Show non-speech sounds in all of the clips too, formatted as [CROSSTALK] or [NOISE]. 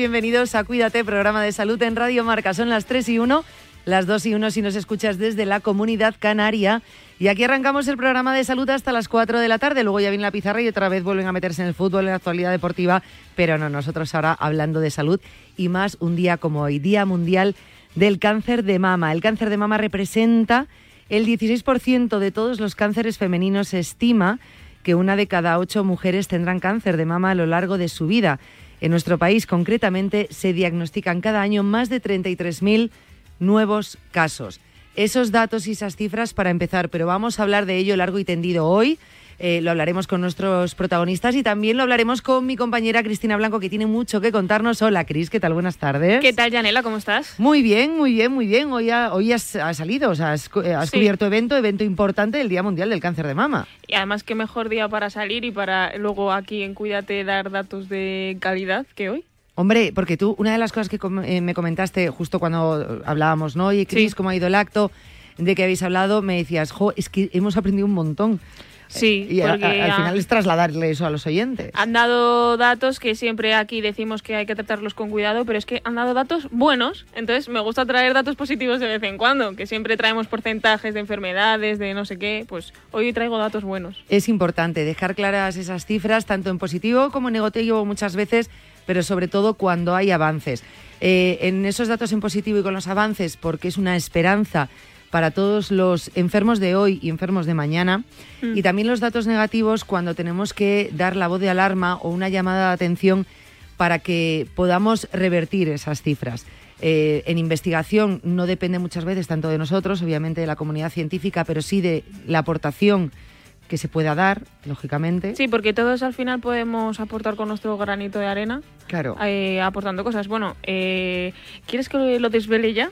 Bienvenidos a Cuídate, programa de salud en Radio Marca. Son las 3 y 1, las 2 y 1 si nos escuchas desde la comunidad canaria. Y aquí arrancamos el programa de salud hasta las 4 de la tarde. Luego ya viene la pizarra y otra vez vuelven a meterse en el fútbol, en la actualidad deportiva. Pero no, nosotros ahora hablando de salud y más un día como hoy, Día Mundial del Cáncer de Mama. El cáncer de mama representa el 16% de todos los cánceres femeninos. Se estima que una de cada ocho mujeres tendrán cáncer de mama a lo largo de su vida. En nuestro país, concretamente, se diagnostican cada año más de 33.000 nuevos casos. Esos datos y esas cifras para empezar, pero vamos a hablar de ello largo y tendido hoy. Eh, lo hablaremos con nuestros protagonistas y también lo hablaremos con mi compañera Cristina Blanco, que tiene mucho que contarnos. Hola, Cris, ¿qué tal? Buenas tardes. ¿Qué tal, Janela? ¿Cómo estás? Muy bien, muy bien, muy bien. Hoy, hoy has, salido, o sea, has, eh, cubierto evento, evento importante del Día Mundial del Cáncer de Mama. Y además, qué mejor día para salir y para luego aquí en Cuídate dar datos de calidad que hoy. Hombre, porque tú, una de las cosas que eh, me comentaste justo cuando hablábamos, ¿no? Oye, Cris, ¿cómo ha ido el acto? De que habéis hablado, me decías, jo, es que hemos aprendido un montón. Sí, y al final es trasladarle eso a los oyentes. Han dado datos que siempre aquí decimos que hay que tratarlos con cuidado, pero es que han dado datos buenos. Entonces me gusta traer datos positivos de vez en cuando, que siempre traemos porcentajes de enfermedades, de no sé qué. Pues hoy traigo datos buenos. Es importante dejar claras esas cifras, tanto en positivo como en negativo muchas veces, pero sobre todo cuando hay avances. Eh, en esos datos en positivo y con los avances, porque es una esperanza para todos los enfermos de hoy y enfermos de mañana. Mm. Y también los datos negativos cuando tenemos que dar la voz de alarma o una llamada de atención para que podamos revertir esas cifras. Eh, en investigación no depende muchas veces tanto de nosotros, obviamente de la comunidad científica, pero sí de la aportación que se pueda dar, lógicamente. Sí, porque todos al final podemos aportar con nuestro granito de arena. Claro. Eh, aportando cosas. Bueno, eh, ¿quieres que lo desvele ya?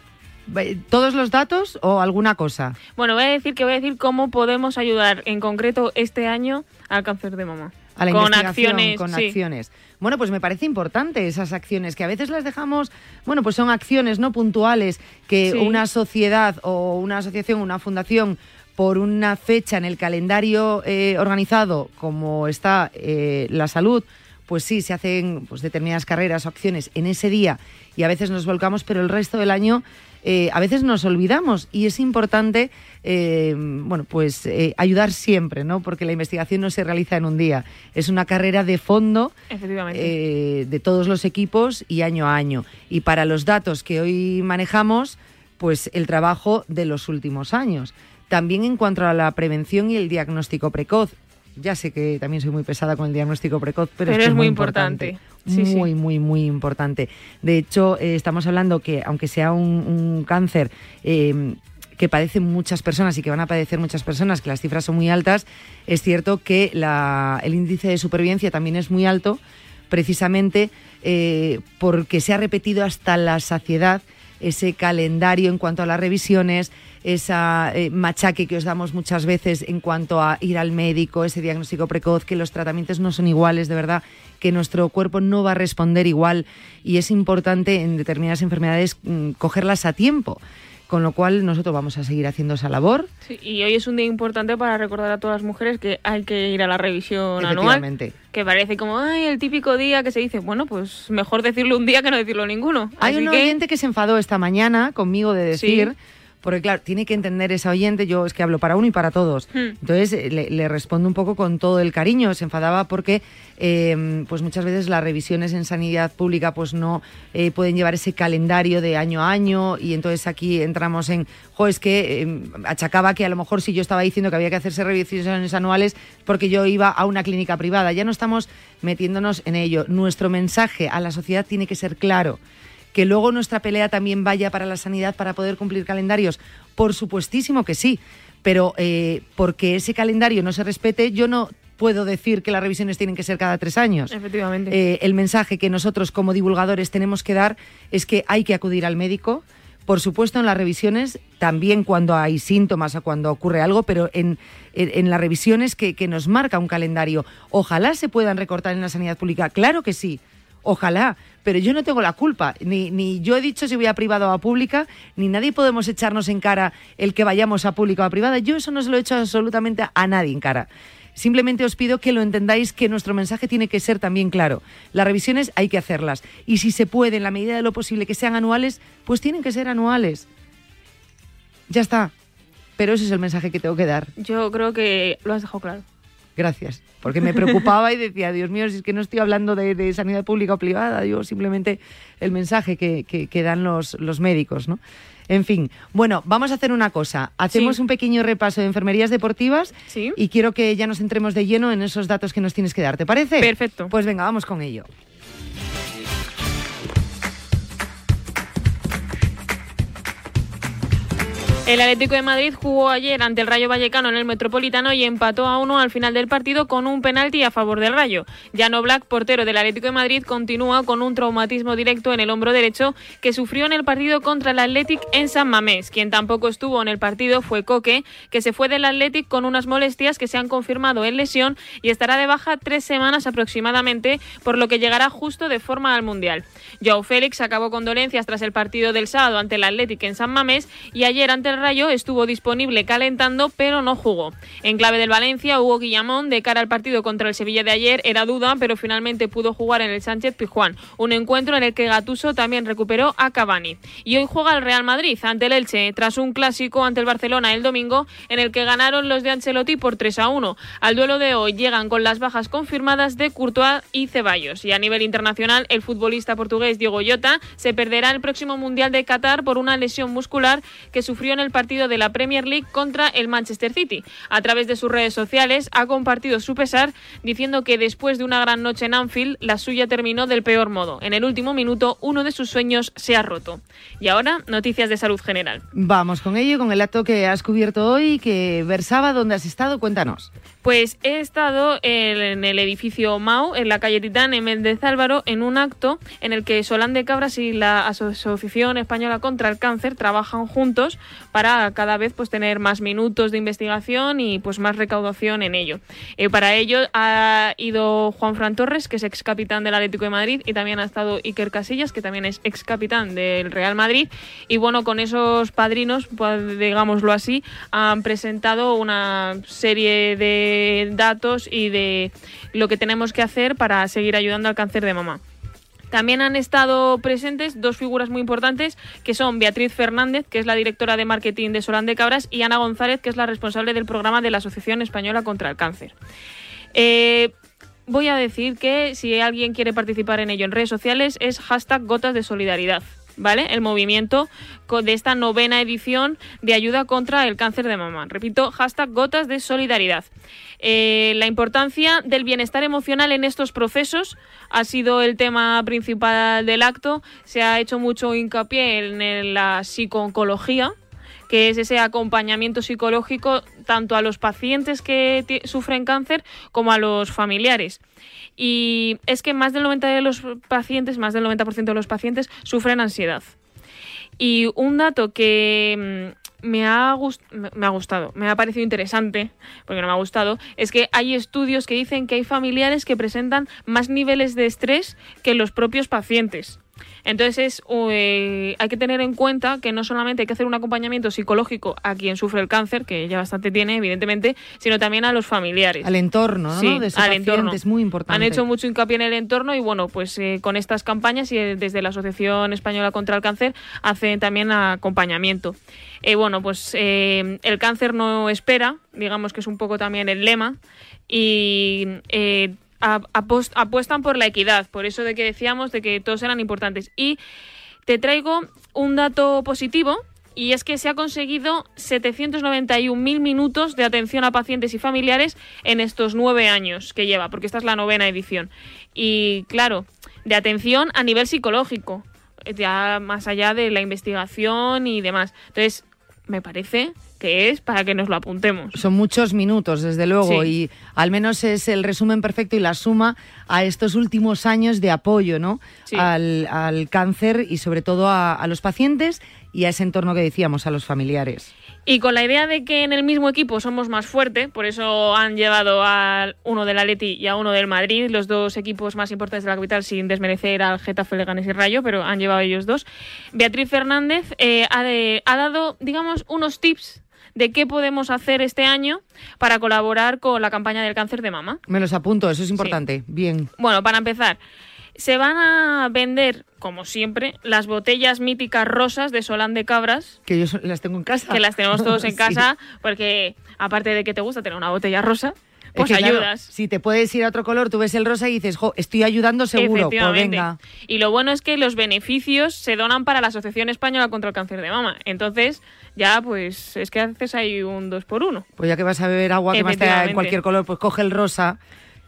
¿Todos los datos o alguna cosa? Bueno, voy a decir que voy a decir cómo podemos ayudar en concreto este año al cáncer de mama. A la con acciones, con acciones. Bueno, pues me parece importante esas acciones que a veces las dejamos, bueno, pues son acciones no puntuales que una sociedad o una asociación, una fundación por una fecha en el calendario eh, organizado como está eh, la salud, pues sí, se hacen pues, determinadas carreras o acciones en ese día y a veces nos volcamos, pero el resto del año eh, a veces nos olvidamos y es importante eh, bueno, pues, eh, ayudar siempre, ¿no? porque la investigación no se realiza en un día. Es una carrera de fondo de todos los equipos y año a año. Y para los datos que hoy manejamos, pues el trabajo de los últimos años. También en cuanto a la prevención y el diagnóstico precoz. Ya sé que también soy muy pesada con el diagnóstico precoz, pero, es, muy importante. muy, muy, muy importante. De hecho, eh, estamos hablando que aunque sea un, cáncer eh, que padecen muchas personas y que van a padecer muchas personas, que las cifras son muy altas, es cierto que el índice de supervivencia también es muy alto, precisamente eh, porque se ha repetido hasta la saciedad ese calendario en cuanto a las revisiones, esa machaque que os damos muchas veces en cuanto a ir al médico, ese diagnóstico precoz, que los tratamientos no son iguales, de verdad, que nuestro cuerpo no va a responder igual y es importante en determinadas enfermedades mm, cogerlas a tiempo. con lo cual nosotros vamos a seguir haciendo esa labor. y hoy es un día importante para recordar a todas las mujeres que hay que ir a la revisión anual. Que parece como, ay, el típico día que se dice, bueno, pues mejor decirlo un día que no decirlo ninguno. Hay un oyente que se enfadó esta mañana conmigo de decir... porque claro, tiene que entender esa oyente, yo es que hablo para uno y para todos. Hmm. Entonces eh, le, respondo un poco con todo el cariño, se enfadaba porque em, pues muchas veces las revisiones en sanidad pública pues no eh, pueden llevar ese calendario de año a año y entonces aquí entramos en, jo, es que achacaba que a lo mejor si yo estaba diciendo que había que hacerse revisiones anuales porque yo iba a una clínica privada, ya no estamos metiéndonos en ello. Nuestro mensaje a la sociedad tiene que ser claro que luego nuestra pelea también vaya para la sanidad para poder cumplir calendarios. Por supuestísimo que sí, pero eh, porque ese calendario no se respete, yo no puedo decir que las revisiones tienen que ser cada tres años. Efectivamente. Eh, el mensaje que nosotros como divulgadores tenemos que dar es que hay que acudir al médico. Por supuesto, en las revisiones, también cuando hay síntomas o cuando ocurre algo, pero en, en, las revisiones que, que nos marca un calendario. Ojalá se puedan recortar en la sanidad pública. Claro que sí. Ojalá, pero yo no tengo la culpa. Ni, yo he dicho si voy a privado o a pública, ni nadie podemos echarnos en cara el que vayamos a pública o a privada. Yo eso no se lo he hecho absolutamente a nadie en cara. Simplemente os pido que lo entendáis que nuestro mensaje tiene que ser también claro. Las revisiones hay que hacerlas. Y si se puede, en la medida de lo posible, que sean anuales, pues tienen que ser anuales. Ya está. Pero ese es el mensaje que tengo que dar. Yo creo que lo has dejado claro. Gracias. Porque me preocupaba y decía, Dios mío, si es que no estoy hablando de, sanidad pública o privada, digo simplemente el mensaje que, que, dan los, los médicos, ¿no? En fin, bueno, vamos a hacer una cosa. Hacemos un pequeño repaso de enfermerías deportivas y quiero que ya nos entremos de lleno en esos datos que nos tienes que dar. ¿Te parece? Perfecto. Pues venga, vamos con ello. El Atlético de Madrid jugó ayer ante el Rayo Vallecano en el Metropolitano y empató a uno al final del partido con un penalti a favor del Rayo. Jano Black, portero del Atlético de Madrid, continúa con un traumatismo directo en el hombro derecho que sufrió en el partido contra el Athletic en San Mamés. Quien tampoco estuvo en el partido fue Coque, que se fue del Athletic con unas molestias que se han confirmado en lesión y estará de baja tres semanas aproximadamente, por lo que llegará justo de forma al Mundial. Joao Félix acabó con dolencias tras el partido del sábado ante el Athletic en San Mamés y ayer ante el Rayo estuvo disponible calentando, pero no jugó. En clave del Valencia, Hugo Guillamón, de cara al partido contra el Sevilla de ayer, era duda, pero finalmente pudo jugar en el Sánchez Pijuán, un encuentro en el que Gatuso también recuperó a Cavani. Y hoy juega el Real Madrid ante el Elche, tras un clásico ante el Barcelona el domingo, en el que ganaron los de Ancelotti por 3 a 1. Al duelo de hoy llegan con las bajas confirmadas de Courtois y Ceballos. Y a nivel internacional, el futbolista portugués Diego Llota se perderá el próximo Mundial de Qatar por una lesión muscular que sufrió en el partido de la Premier League contra el Manchester City. A través de sus redes sociales ha compartido su pesar diciendo que después de una gran noche en Anfield, la suya terminó del peor modo. En el último minuto, uno de sus sueños se ha roto. Y ahora, noticias de salud general. Vamos con ello, con el acto que has cubierto hoy, que versaba dónde has estado. Cuéntanos. Pues he estado en el edificio MAU, en la calle Titán, en Méndez Álvaro, en un acto en el que Solán de Cabras y la Asociación Española contra el Cáncer trabajan juntos para cada vez pues tener más minutos de investigación y pues más recaudación en ello. Eh, para ello ha ido Juan Fran Torres, que es ex capitán del Atlético de Madrid, y también ha estado Iker Casillas, que también es ex capitán del Real Madrid. Y bueno, con esos padrinos, pues, digámoslo así, han presentado una serie de datos y de lo que tenemos que hacer para seguir ayudando al cáncer de mama. También han estado presentes dos figuras muy importantes, que son Beatriz Fernández, que es la directora de marketing de Solán de Cabras, y Ana González, que es la responsable del programa de la Asociación Española contra el Cáncer. Eh, voy a decir que si alguien quiere participar en ello en redes sociales es hashtag gotas de solidaridad. ¿Vale? El movimiento de esta novena edición de ayuda contra el cáncer de mama. Repito, hashtag gotas de solidaridad. Eh, la importancia del bienestar emocional en estos procesos ha sido el tema principal del acto. Se ha hecho mucho hincapié en la psicooncología, que es ese acompañamiento psicológico tanto a los pacientes que sufren cáncer como a los familiares. Y es que más del 90% de los pacientes, más del 90% de los pacientes sufren ansiedad. Y un dato que mm, me ha, me ha gustado, me ha parecido interesante, porque no me ha gustado, es que hay estudios que dicen que hay familiares que presentan más niveles de estrés que los propios pacientes. Entonces eh, hay que tener en cuenta que no solamente hay que hacer un acompañamiento psicológico a quien sufre el cáncer, que ya bastante tiene, evidentemente, sino también a los familiares. Al entorno, ¿no? Sí, de al entorno. Es muy importante. Han hecho mucho hincapié en el entorno y bueno, pues eh, con estas campañas y desde la Asociación Española contra el Cáncer hacen también acompañamiento. Eh, bueno, pues el cáncer no espera, digamos que es un poco también el lema, y apuestan por la equidad, por eso de que decíamos de que todos eran importantes. Y te traigo un dato positivo y es que se ha conseguido 791.000 minutos de atención a pacientes y familiares en estos nueve años que lleva, porque esta es la novena edición. Y claro, de atención a nivel psicológico, ya más allá de la investigación y demás. Entonces, me parece que es para que nos lo apuntemos. Son muchos minutos, desde luego, y al menos es el resumen perfecto y la suma a estos últimos años de apoyo ¿no? Al, cáncer y sobre todo a los pacientes y a ese entorno que decíamos, a los familiares. Y con la idea de que en el mismo equipo somos más fuertes, por eso han llevado a uno del Atleti y a uno del Madrid, los dos equipos más importantes de la capital, sin desmerecer al Getafe, Leganés y Rayo, pero han llevado ellos dos. Beatriz Fernández eh, ha, ha dado, digamos, unos tips de qué podemos hacer este año para colaborar con la campaña del cáncer de mama. Me los apunto, eso es importante. Bien. Bueno, para empezar, se van a vender, como siempre, las botellas míticas rosas de Solán de Cabras. Que yo las tengo en casa. Que las tenemos todos en [LAUGHS] casa, porque aparte de que te gusta tener una botella rosa, pues ayudas. si te puedes ir a otro color, tú ves el rosa y dices, jo, estoy ayudando seguro, pues venga. Y lo bueno es que los beneficios se donan para la Asociación Española contra el Cáncer de Mama. Entonces, ya pues es que haces ahí un dos por uno. Pues ya que vas a beber agua que más te en cualquier color, pues coge el rosa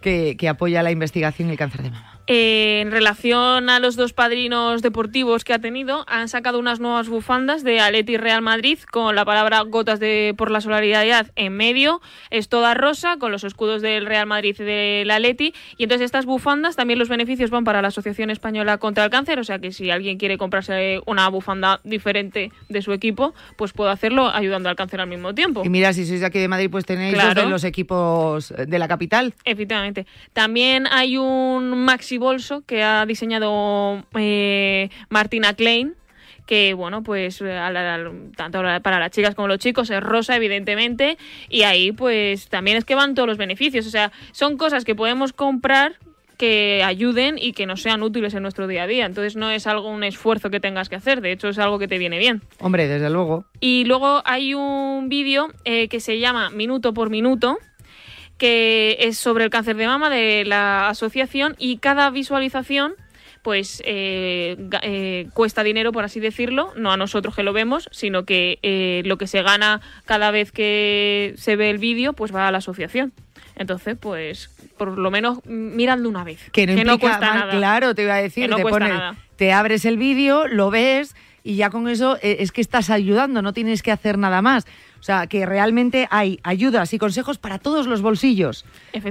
que, que apoya la investigación y el cáncer de mama. Eh, en relación a los dos padrinos deportivos que ha tenido, han sacado unas nuevas bufandas de Aleti Real Madrid con la palabra gotas de por la solidaridad en medio. Es toda rosa con los escudos del Real Madrid y del Aleti. Y entonces estas bufandas también los beneficios van para la Asociación Española contra el Cáncer. O sea que si alguien quiere comprarse una bufanda diferente de su equipo, pues puede hacerlo ayudando al cáncer al mismo tiempo. Y mira, si sois de aquí de Madrid, pues tenéis los equipos de la capital. Efectivamente. También hay un máximo bolso que ha diseñado eh, Martina Klein que bueno pues tanto para las chicas como los chicos es rosa evidentemente y ahí pues también es que van todos los beneficios o sea son cosas que podemos comprar que ayuden y que nos sean útiles en nuestro día a día. Entonces no es algo un esfuerzo que tengas que hacer, de hecho es algo que te viene bien. Hombre, desde luego. Y luego hay un vídeo eh, que se llama Minuto por Minuto, que es sobre el cáncer de mama de la asociación y cada visualización pues eh, eh, cuesta dinero, por así decirlo, no a nosotros que lo vemos, sino que eh, lo que se gana cada vez que se ve el vídeo, pues va a la asociación. Entonces, pues, por lo menos miradlo una vez. Que no, cuesta nada. Claro, te iba a decir, te, te abres el vídeo, lo ves y ya con eso es que estás ayudando, no tienes que hacer nada más. O sea, que realmente hay ayudas y consejos para todos los bolsillos.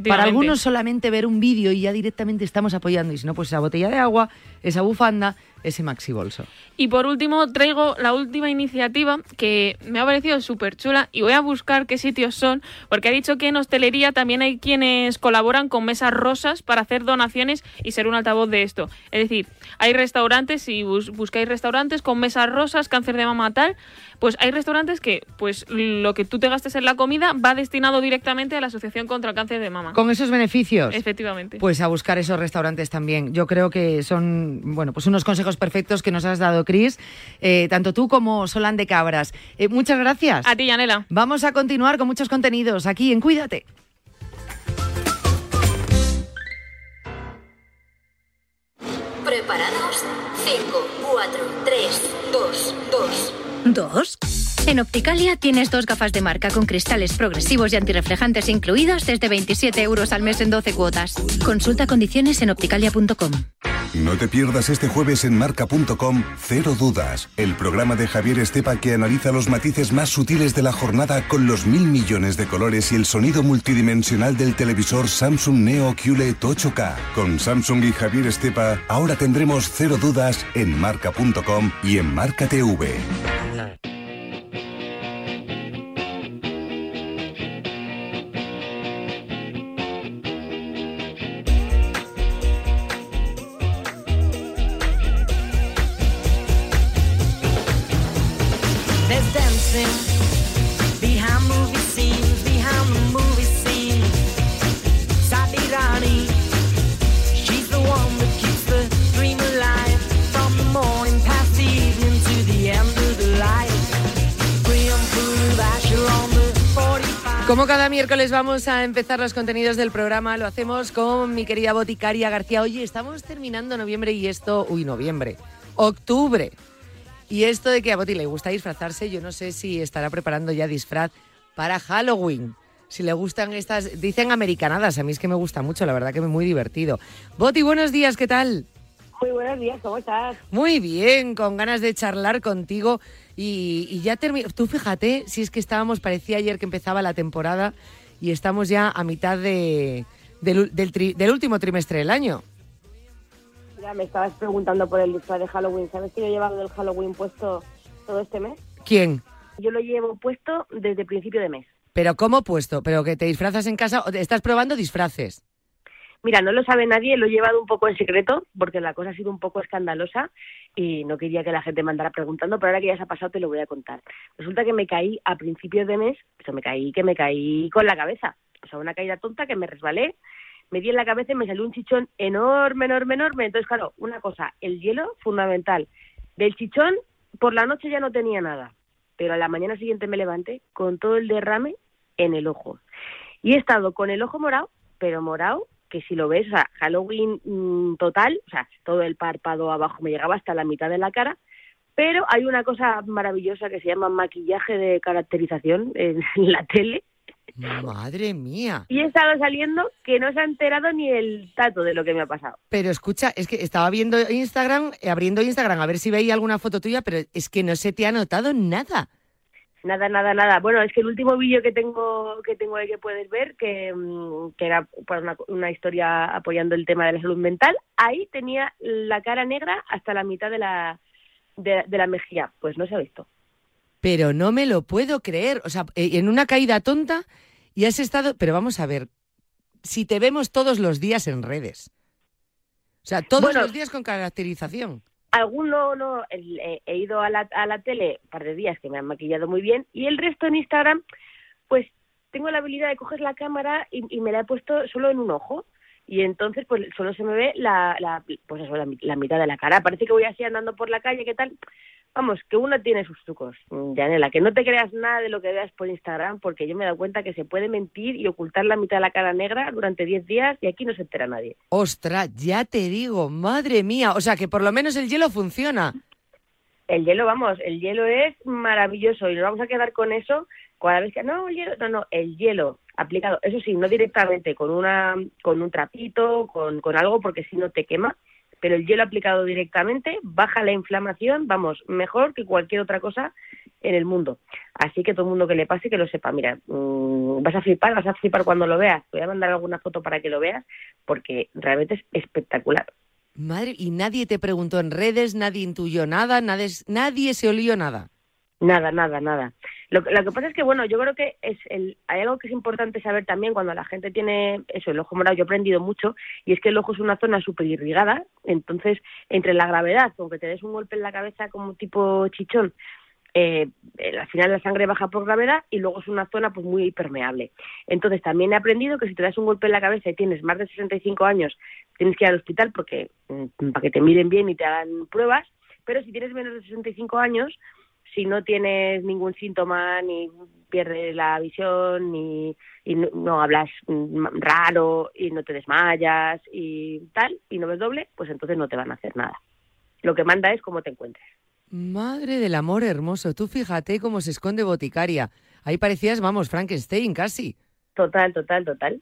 Para algunos solamente ver un vídeo y ya directamente estamos apoyando. Y si no, pues esa botella de agua, esa bufanda, ese maxi bolso. Y por último, traigo la última iniciativa que me ha parecido súper chula y voy a buscar qué sitios son, porque ha dicho que en hostelería también hay quienes colaboran con mesas rosas para hacer donaciones y ser un altavoz de esto. Es decir, hay restaurantes, si buscáis restaurantes con mesas rosas, cáncer de mama tal, pues hay restaurantes que pues lo que tú te gastes en la comida va destinado directamente a la Asociación contra el Cáncer de Mama. Con esos beneficios. Efectivamente. Pues a buscar esos restaurantes también. Yo creo que son, bueno, pues unos consejos perfectos que nos has dado, Cris, eh, tanto tú como Solán de Cabras. Eh, muchas gracias. A ti, Yanela. Vamos a continuar con muchos contenidos aquí en Cuídate. Preparados. 5, 4, 3, 2, 2. ¿Dos? En Opticalia tienes dos gafas de marca con cristales progresivos y antirreflejantes incluidos desde 27 euros al mes en 12 cuotas. Consulta condiciones en opticalia.com. No te pierdas este jueves en marca.com Cero Dudas, el programa de Javier Estepa que analiza los matices más sutiles de la jornada con los mil millones de colores y el sonido multidimensional del televisor Samsung Neo QLED 8K. Con Samsung y Javier Estepa, ahora tendremos Cero Dudas en marca.com y en Marca TV. Como cada miércoles vamos a empezar los contenidos del programa, lo hacemos con mi querida boticaria García. Oye, estamos terminando noviembre y esto, uy, noviembre, octubre. Y esto de que a Boti le gusta disfrazarse, yo no sé si estará preparando ya disfraz para Halloween. Si le gustan estas, dicen americanadas, a mí es que me gusta mucho, la verdad que es muy divertido. Boti, buenos días, ¿qué tal? Muy buenos días, ¿cómo estás? Muy bien, con ganas de charlar contigo y, ya terminó. Tú fíjate, si es que estábamos, parecía ayer que empezaba la temporada y estamos ya a mitad de, del, del, último trimestre del año. Me estabas preguntando por el disfraz de Halloween. ¿Sabes que yo he llevado el Halloween puesto todo este mes? ¿Quién? Yo lo llevo puesto desde principio de mes. ¿Pero cómo puesto? ¿Pero que te disfrazas en casa o estás probando disfraces? Mira, no lo sabe nadie, lo he llevado un poco en secreto porque la cosa ha sido un poco escandalosa y no quería que la gente me andara preguntando, pero ahora que ya se ha pasado te lo voy a contar. Resulta que me caí a principios de mes, o sea, me caí que me caí con la cabeza, o sea, una caída tonta que me resbalé, me di en la cabeza y me salió un chichón enorme, enorme, enorme. Entonces, claro, una cosa, el hielo fundamental. Del chichón por la noche ya no tenía nada, pero a la mañana siguiente me levanté con todo el derrame en el ojo. Y he estado con el ojo morado, pero morado que si lo ves, o Halloween mm, total, o sea, todo el párpado abajo me llegaba hasta la mitad de la cara, pero hay una cosa maravillosa que se llama maquillaje de caracterización en [LAUGHS] la tele. Madre mía. Y he estado saliendo que no se ha enterado ni el tato de lo que me ha pasado. Pero escucha, es que estaba viendo Instagram, abriendo Instagram a ver si veía alguna foto tuya, pero es que no se te ha notado nada. Nada, nada, nada. Bueno, es que el último vídeo que tengo que tengo ahí que puedes ver, que, mm, que era pues, una, una, historia apoyando el tema de la salud mental, ahí tenía la cara negra hasta la mitad de la, de, la mejilla. Pues no se ha visto. Pero no me lo puedo creer. O sea, eh, en una caída tonta y has estado... Pero vamos a ver, si te vemos todos los días en redes. O sea, todos los días con caracterización. Alguno no, he ido a la, a la tele un par de días que me han maquillado muy bien y el resto en Instagram, pues tengo la habilidad de coger la cámara y, me la he puesto solo en un ojo y entonces pues solo se me ve la, la pues eso, la, la, mitad de la cara. Parece que voy así andando por la calle, ¿qué tal? Vamos, que uno tiene sus trucos, Janela, que no te creas nada de lo que veas por Instagram, porque yo me he dado cuenta que se puede mentir y ocultar la mitad de la cara negra durante 10 días y aquí no se entera nadie. Ostras, ya te digo, madre mía, o sea que por lo menos el hielo funciona. El hielo, vamos, el hielo es maravilloso y nos vamos a quedar con eso cada vez que no, el hielo, no, no, el hielo aplicado, eso sí, no directamente con una con un trapito, con, con algo porque si no te quema, pero el hielo aplicado directamente baja la inflamación, vamos, mejor que cualquier otra cosa en el mundo. Así que todo el mundo que le pase que lo sepa. Mira, mm, vas a flipar, vas a flipar cuando lo veas. Voy a mandar alguna foto para que lo veas porque realmente es espectacular. Madre, y nadie te preguntó en redes, nadie intuyó nada, nadie, nadie se olió nada. Nada, nada, nada. Lo, lo, que pasa es que, bueno, yo creo que es el, hay algo que es importante saber también cuando la gente tiene eso, el ojo morado, yo he aprendido mucho, y es que el ojo es una zona súper irrigada, entonces, entre la gravedad, aunque te des un golpe en la cabeza como tipo chichón, eh, al final la sangre baja por gravedad y luego es una zona pues muy permeable. Entonces también he aprendido que si te das un golpe en la cabeza y tienes más de 65 años, tienes que ir al hospital porque mm, para que te miren bien y te hagan pruebas, pero si tienes menos de 65 años, si no tienes ningún síntoma, ni pierdes la visión, ni y no, hablas raro, y no te desmayas, y tal, y no ves doble, pues entonces no te van a hacer nada. Lo que manda es cómo te encuentres. Madre del amor hermoso, tú fíjate cómo se esconde boticaria. Ahí parecías, vamos, Frankenstein casi. Total, total, total.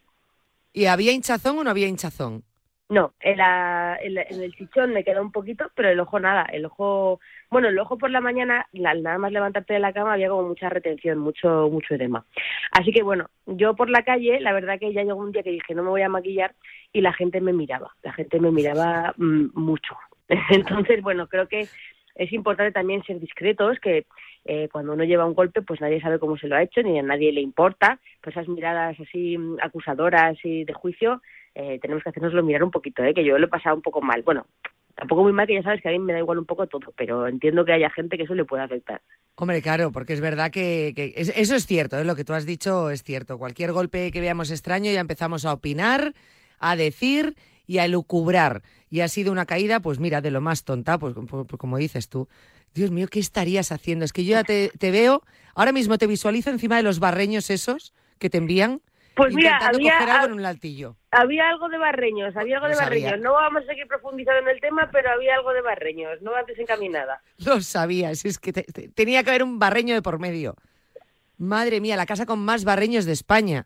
¿Y había hinchazón o no había hinchazón? No, en, en, el chichón me quedó un poquito, pero el ojo nada. El ojo, bueno, el ojo por la mañana, nada más levantarte de la cama había como mucha retención, mucho, mucho edema. Así que bueno, yo por la calle, la verdad que ya llegó un día que dije no me voy a maquillar y la gente me miraba, la gente me miraba mm, mucho. [LAUGHS] Entonces, bueno, creo que es importante también ser discretos, que eh, cuando uno lleva un golpe, pues nadie sabe cómo se lo ha hecho, ni a nadie le importa. Pues esas miradas así mm, acusadoras y de juicio, eh, tenemos que hacernoslo mirar un poquito, ¿eh? que yo lo he pasado un poco mal. Bueno, tampoco muy mal que ya sabes que a mí me da igual un poco todo, pero entiendo que haya gente que eso le puede afectar. Hombre, claro, porque es verdad que, eso es cierto, ¿eh? lo que tú has dicho es cierto. Cualquier golpe que veamos extraño ya empezamos a opinar, a decir y a elucubrar. Y ha sido una caída, pues mira, de lo más tonta, pues, pues, pues como dices tú. Dios mío, ¿qué estarías haciendo? Es que yo ya te, veo, ahora mismo te visualizo encima de los barreños esos que te envían. Pues mira, había, algo en un laltillo. Había algo de barreños, había algo de barreños. No vamos a seguir profundizando en el tema, pero había algo de barreños, no vas desencaminada. [LAUGHS] Lo sabías, es que tenía que haber un barreño de por medio. Madre mía, la casa con más barreños de España.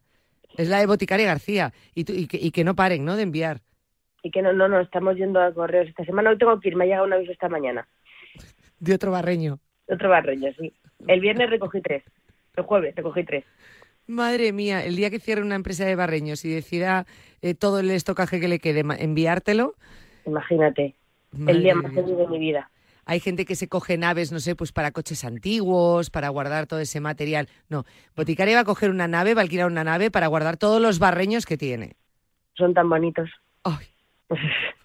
Es la de Boticaria García. Y, y, que, no paren, ¿no? De enviar. Y que no, no, no, estamos yendo a correos esta semana. Hoy tengo que ir, me ha llegado un aviso esta mañana. De otro barreño. De otro barreño, sí. El viernes recogí tres. El jueves recogí tres. Madre mía, el día que cierre una empresa de barreños y decida eh, todo el estocaje que le quede enviártelo. Imagínate, el día más feliz de mi vida. Hay gente que se coge naves, no sé, pues para coches antiguos, para guardar todo ese material. No, Boticaria va a coger una nave, va a alquilar una nave para guardar todos los barreños que tiene. Son tan bonitos. Ay. [LAUGHS]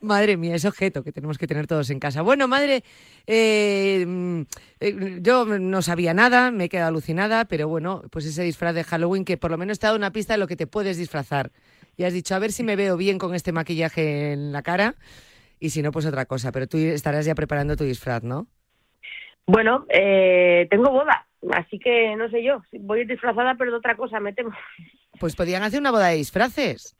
Madre mía, ese objeto que tenemos que tener todos en casa. Bueno, madre, eh, mm, eh, yo no sabía nada, me he quedado alucinada, pero bueno, pues ese disfraz de Halloween que por lo menos te ha dado una pista de lo que te puedes disfrazar. Y has dicho, a ver si me veo bien con este maquillaje en la cara y si no, pues otra cosa. Pero tú estarás ya preparando tu disfraz, ¿no? Bueno, eh, tengo boda, así que no sé yo, voy disfrazada pero de otra cosa, me temo. Pues podrían hacer una boda de disfraces.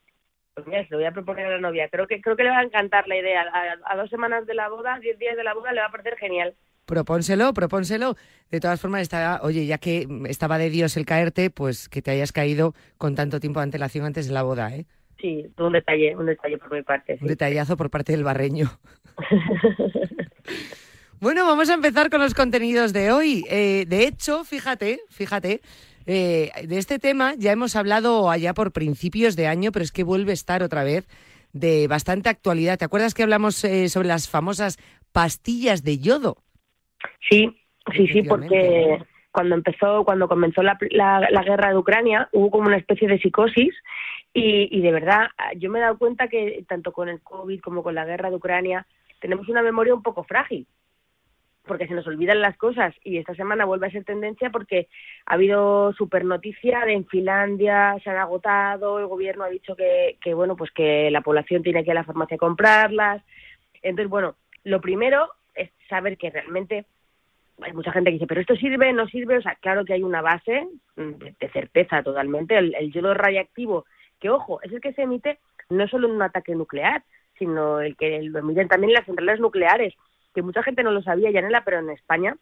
Pues voy a proponer a la novia. Creo que creo que le va a encantar la idea. A, dos semanas de la boda, diez días de la boda, le va a parecer genial. Propónselo, propónselo. De todas formas, estaba, oye, ya que estaba de Dios el caerte, pues que te hayas caído con tanto tiempo de antelación antes de la boda, ¿eh? Sí, un detalle, un detalle por mi parte. Un detallazo por parte del barreño. [LAUGHS] bueno, vamos a empezar con los contenidos de hoy. Eh, de hecho, fíjate, fíjate, eh, de este tema ya hemos hablado allá por principios de año, pero es que vuelve a estar otra vez de bastante actualidad. ¿Te acuerdas que hablamos eh, sobre las famosas pastillas de yodo? Sí, sí, sí, porque cuando empezó, cuando comenzó la, guerra de Ucrania, hubo como una especie de psicosis y, y, de verdad yo me he dado cuenta que tanto con el COVID como con la guerra de Ucrania tenemos una memoria un poco frágil porque se nos olvidan las cosas. Y esta semana vuelve a ser tendencia porque ha habido super noticia de en Finlandia se han agotado, el gobierno ha dicho que, que bueno, pues que la población tiene que ir a la farmacia a comprarlas. Entonces, bueno, lo primero es saber que realmente hay mucha gente que dice, pero esto sirve, no sirve, o sea, claro que hay una base de, certeza totalmente, el, el yodo radiactivo, que ojo, es el que se emite no solo en un ataque nuclear, sino el que lo emiten también las centrales nucleares que mucha gente no lo sabía, Yanela, pero en España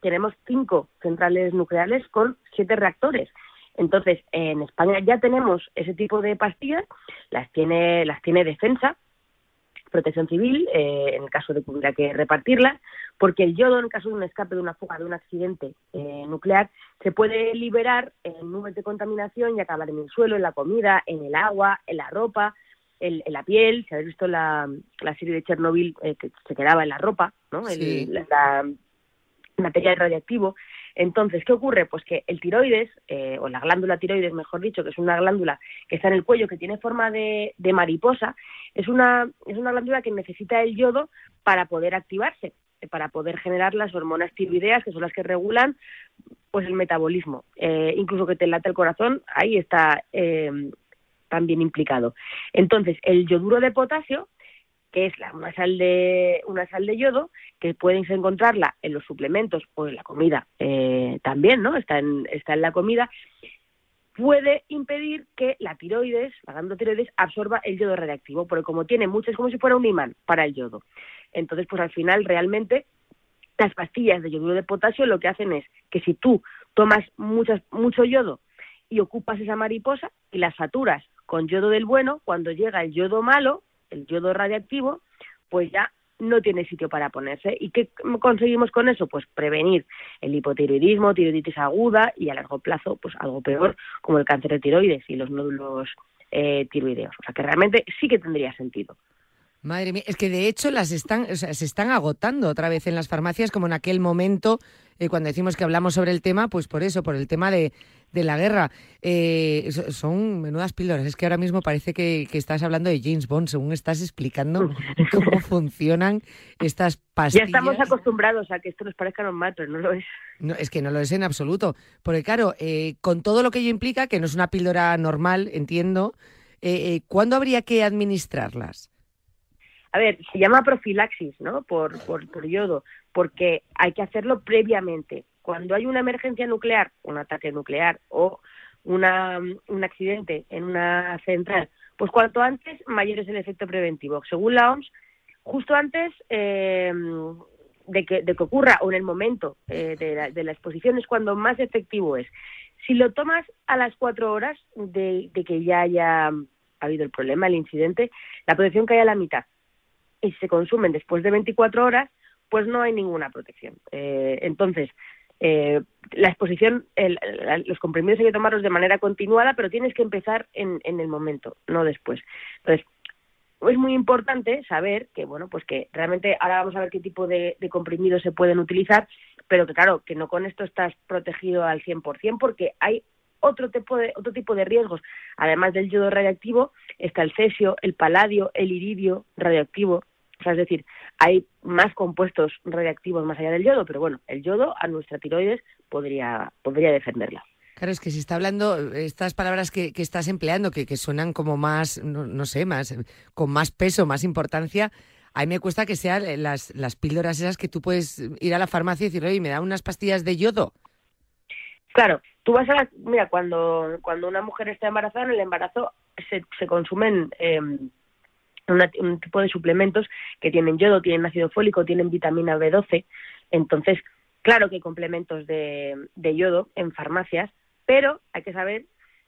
tenemos cinco centrales nucleares con siete reactores. Entonces, en España ya tenemos ese tipo de pastillas, las tiene, las tiene defensa, protección civil, eh, en el caso de que hubiera que repartirlas, porque el yodo, en caso de un escape, de una fuga, de un accidente eh, nuclear, se puede liberar en nubes de contaminación y acabar en el suelo, en la comida, en el agua, en la ropa, en, la piel, si habéis visto la, la serie de Chernobyl eh, que se quedaba en la ropa, ¿no? El, la, material radiactivo. Entonces, ¿qué ocurre? Pues que el tiroides, eh, o la glándula tiroides, mejor dicho, que es una glándula que está en el cuello, que tiene forma de, de mariposa, es una, es una glándula que necesita el yodo para poder activarse, para poder generar las hormonas tiroideas, que son las que regulan pues el metabolismo. Eh, incluso que te late el corazón, ahí está eh, también implicado. Entonces, el yoduro de potasio, que es una, sal de, una sal de yodo, que puedes encontrarla en los suplementos o en la comida eh, también, ¿no? Está en, está en la comida, puede impedir que la tiroides, la glándula tiroides, absorba el yodo radiactivo, porque como tiene mucho, es como si fuera un imán para el yodo. Entonces, pues al final realmente las pastillas de yoduro de potasio lo que hacen es que si tú tomas mucho yodo y ocupas esa mariposa y la saturas con yodo del bueno, cuando llega el yodo malo, el yodo radiactivo, pues ya no tiene sitio para ponerse. ¿Y qué conseguimos con eso? Pues prevenir el hipotiroidismo, tiroiditis aguda y a largo plazo, pues algo peor, como el cáncer de tiroides y los nódulos eh, tiroideos. O sea que realmente sí que tendría sentido. Madre mía, es que de hecho las están, se están agotando otra vez en las farmacias, como en aquel momento eh, cuando decimos que hablamos sobre el tema, pues por eso, por el tema de, de la guerra. Eh, son menudas píldoras. Es que ahora mismo parece que, estás hablando de James Bond, según estás explicando cómo funcionan estas pastillas. Ya estamos acostumbrados a que esto nos parezca normal, pero no lo es. No, es que no lo es en absoluto. Porque claro, eh, con todo lo que ello implica, que no es una píldora normal, entiendo, ¿cuándo habría que administrarlas? a ver, se llama profilaxis, ¿no? Por, por, por yodo, porque hay que hacerlo previamente. Cuando hay una emergencia nuclear, un ataque nuclear o una, un accidente en una central, pues cuanto antes, mayor es el efecto preventivo. Según la OMS, justo antes eh, de, que, de que ocurra o en el momento eh, de, la, de la exposición es cuando más efectivo es. Si lo tomas a las cuatro horas de, de que ya haya habido el problema, el incidente, la protección cae a la mitad y se consumen después de 24 horas, pues no hay ninguna protección. Eh, entonces, eh, la exposición, los comprimidos hay que tomarlos de manera continuada, pero tienes que empezar en, el momento, no después. Entonces, es muy importante saber que, bueno, pues que realmente ahora vamos a ver qué tipo de, comprimidos se pueden utilizar, pero que claro, que no con esto estás protegido al 100% porque hay otro tipo de otro tipo de riesgos. Además del yodo radioactivo, está el cesio, el paladio, el iridio radioactivo, es decir, hay más compuestos radiactivos más allá del yodo, pero bueno, el yodo a nuestra tiroides podría, podría defenderla. Claro, es que si está hablando, estas palabras que, estás empleando, que, que, suenan como más, no, sé, más, con más peso, más importancia, a mí me cuesta que sean las, las píldoras esas que tú puedes ir a la farmacia y decir, oye, ¿me da unas pastillas de yodo? Claro, tú vas a la, mira, cuando, cuando una mujer está embarazada, en el embarazo se, se consumen eh, un tipo de suplementos que tienen yodo, tienen ácido fólico, tienen vitamina B12. Entonces, claro que hay complementos de, yodo en farmacias, pero hay que saber